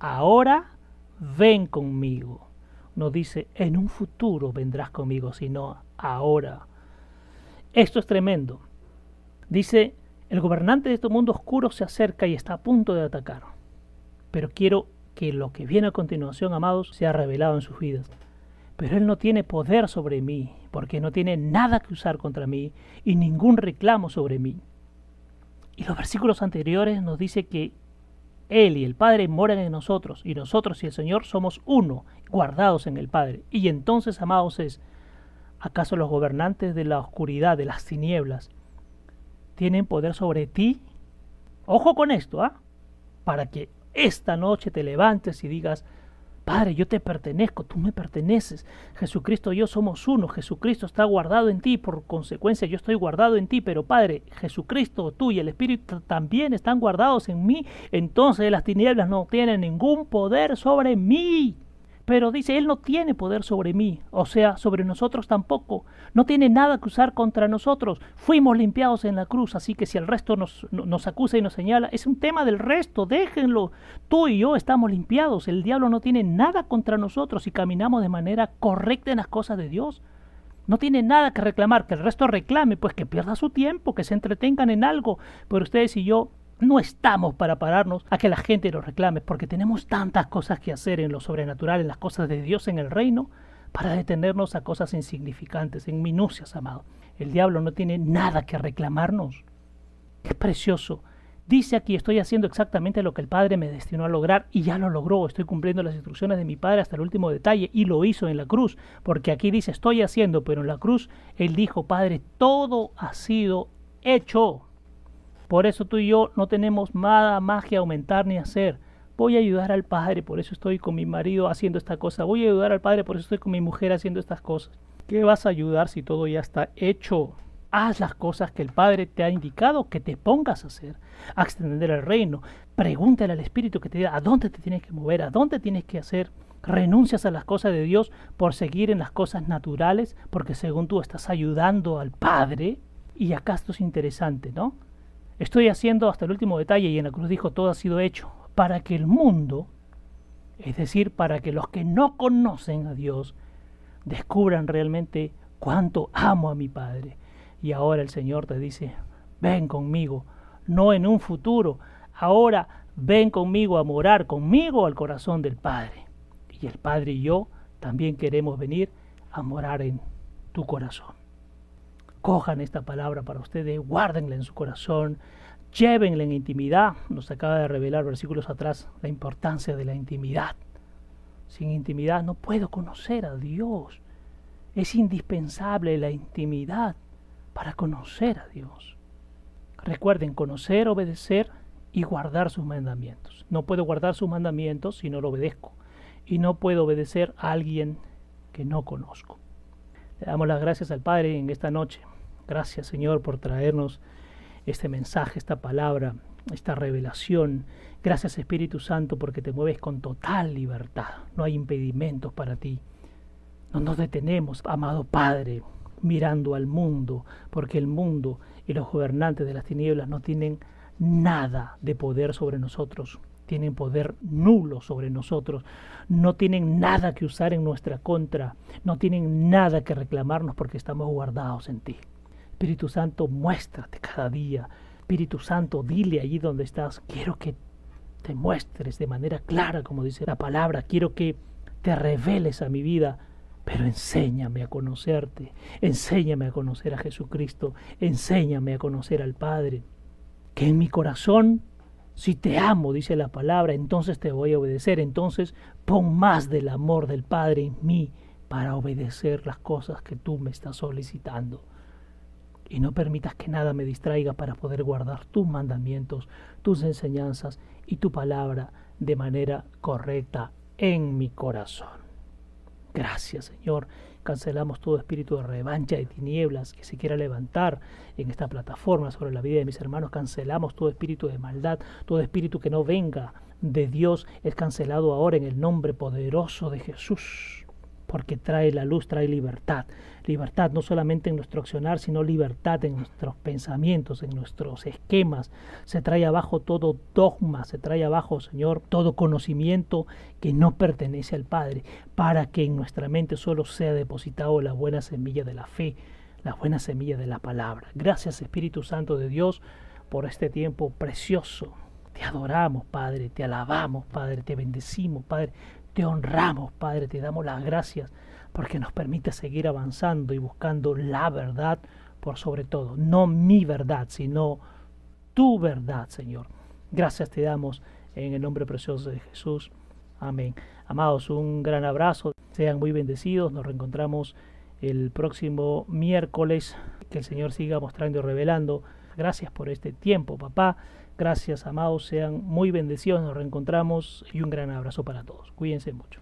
ahora, ven conmigo. No dice, en un futuro vendrás conmigo, sino ahora. Esto es tremendo. Dice, el gobernante de este mundo oscuro se acerca y está a punto de atacar. Pero quiero que lo que viene a continuación, amados, sea revelado en sus vidas pero Él no tiene poder sobre mí, porque no tiene nada que usar contra mí y ningún reclamo sobre mí. Y los versículos anteriores nos dice que Él y el Padre moran en nosotros, y nosotros y el Señor somos uno, guardados en el Padre. Y entonces, amados, es, ¿acaso los gobernantes de la oscuridad, de las tinieblas, tienen poder sobre ti? Ojo con esto, ¿ah? Para que esta noche te levantes y digas, Padre, yo te pertenezco, tú me perteneces. Jesucristo y yo somos uno. Jesucristo está guardado en ti, por consecuencia yo estoy guardado en ti. Pero Padre, Jesucristo, tú y el Espíritu también están guardados en mí. Entonces las tinieblas no tienen ningún poder sobre mí. Pero dice, Él no tiene poder sobre mí, o sea, sobre nosotros tampoco. No tiene nada que usar contra nosotros. Fuimos limpiados en la cruz, así que si el resto nos, nos acusa y nos señala, es un tema del resto, déjenlo. Tú y yo estamos limpiados. El diablo no tiene nada contra nosotros y caminamos de manera correcta en las cosas de Dios. No tiene nada que reclamar, que el resto reclame, pues que pierda su tiempo, que se entretengan en algo. Pero ustedes y yo no estamos para pararnos a que la gente nos reclame, porque tenemos tantas cosas que hacer en lo sobrenatural, en las cosas de Dios en el reino, para detenernos a cosas insignificantes, en minucias, amado. El diablo no tiene nada que reclamarnos. Es precioso. Dice aquí, estoy haciendo exactamente lo que el Padre me destinó a lograr y ya lo logró. Estoy cumpliendo las instrucciones de mi Padre hasta el último detalle y lo hizo en la cruz. Porque aquí dice, estoy haciendo, pero en la cruz Él dijo, Padre, todo ha sido hecho. Por eso tú y yo no tenemos nada más que aumentar ni hacer. Voy a ayudar al Padre, por eso estoy con mi marido haciendo esta cosa. Voy a ayudar al Padre, por eso estoy con mi mujer haciendo estas cosas. ¿Qué vas a ayudar si todo ya está hecho? Haz las cosas que el Padre te ha indicado que te pongas a hacer, a extender el reino. Pregúntale al Espíritu que te diga a dónde te tienes que mover, a dónde tienes que hacer. Renuncias a las cosas de Dios por seguir en las cosas naturales, porque según tú estás ayudando al Padre. Y acá esto es interesante, ¿no? Estoy haciendo hasta el último detalle y en la cruz dijo todo ha sido hecho para que el mundo, es decir, para que los que no conocen a Dios, descubran realmente cuánto amo a mi Padre. Y ahora el Señor te dice, ven conmigo, no en un futuro, ahora ven conmigo a morar conmigo al corazón del Padre. Y el Padre y yo también queremos venir a morar en tu corazón cojan esta palabra para ustedes, guárdenla en su corazón, llévenla en intimidad. Nos acaba de revelar versículos atrás la importancia de la intimidad. Sin intimidad no puedo conocer a Dios. Es indispensable la intimidad para conocer a Dios. Recuerden, conocer, obedecer y guardar sus mandamientos. No puedo guardar sus mandamientos si no lo obedezco. Y no puedo obedecer a alguien que no conozco. Le damos las gracias al Padre en esta noche. Gracias Señor por traernos este mensaje, esta palabra, esta revelación. Gracias Espíritu Santo porque te mueves con total libertad. No hay impedimentos para ti. No nos detenemos, amado Padre, mirando al mundo, porque el mundo y los gobernantes de las tinieblas no tienen nada de poder sobre nosotros tienen poder nulo sobre nosotros, no tienen nada que usar en nuestra contra, no tienen nada que reclamarnos porque estamos guardados en ti. Espíritu Santo, muéstrate cada día. Espíritu Santo, dile allí donde estás, quiero que te muestres de manera clara, como dice la palabra, quiero que te reveles a mi vida, pero enséñame a conocerte, enséñame a conocer a Jesucristo, enséñame a conocer al Padre, que en mi corazón si te amo, dice la palabra, entonces te voy a obedecer. Entonces pon más del amor del Padre en mí para obedecer las cosas que tú me estás solicitando. Y no permitas que nada me distraiga para poder guardar tus mandamientos, tus enseñanzas y tu palabra de manera correcta en mi corazón. Gracias, Señor. Cancelamos todo espíritu de revancha, de tinieblas que se quiera levantar en esta plataforma sobre la vida de mis hermanos. Cancelamos todo espíritu de maldad, todo espíritu que no venga de Dios es cancelado ahora en el nombre poderoso de Jesús porque trae la luz, trae libertad. Libertad no solamente en nuestro accionar, sino libertad en nuestros pensamientos, en nuestros esquemas. Se trae abajo todo dogma, se trae abajo, Señor, todo conocimiento que no pertenece al Padre, para que en nuestra mente solo sea depositado la buena semilla de la fe, la buena semilla de la palabra. Gracias Espíritu Santo de Dios por este tiempo precioso. Te adoramos, Padre, te alabamos, Padre, te bendecimos, Padre. Te honramos, Padre, te damos las gracias porque nos permite seguir avanzando y buscando la verdad por sobre todo. No mi verdad, sino tu verdad, Señor. Gracias te damos en el nombre precioso de Jesús. Amén. Amados, un gran abrazo. Sean muy bendecidos. Nos reencontramos el próximo miércoles. Que el Señor siga mostrando y revelando. Gracias por este tiempo, papá. Gracias, amados, sean muy bendecidos, nos reencontramos y un gran abrazo para todos. Cuídense mucho.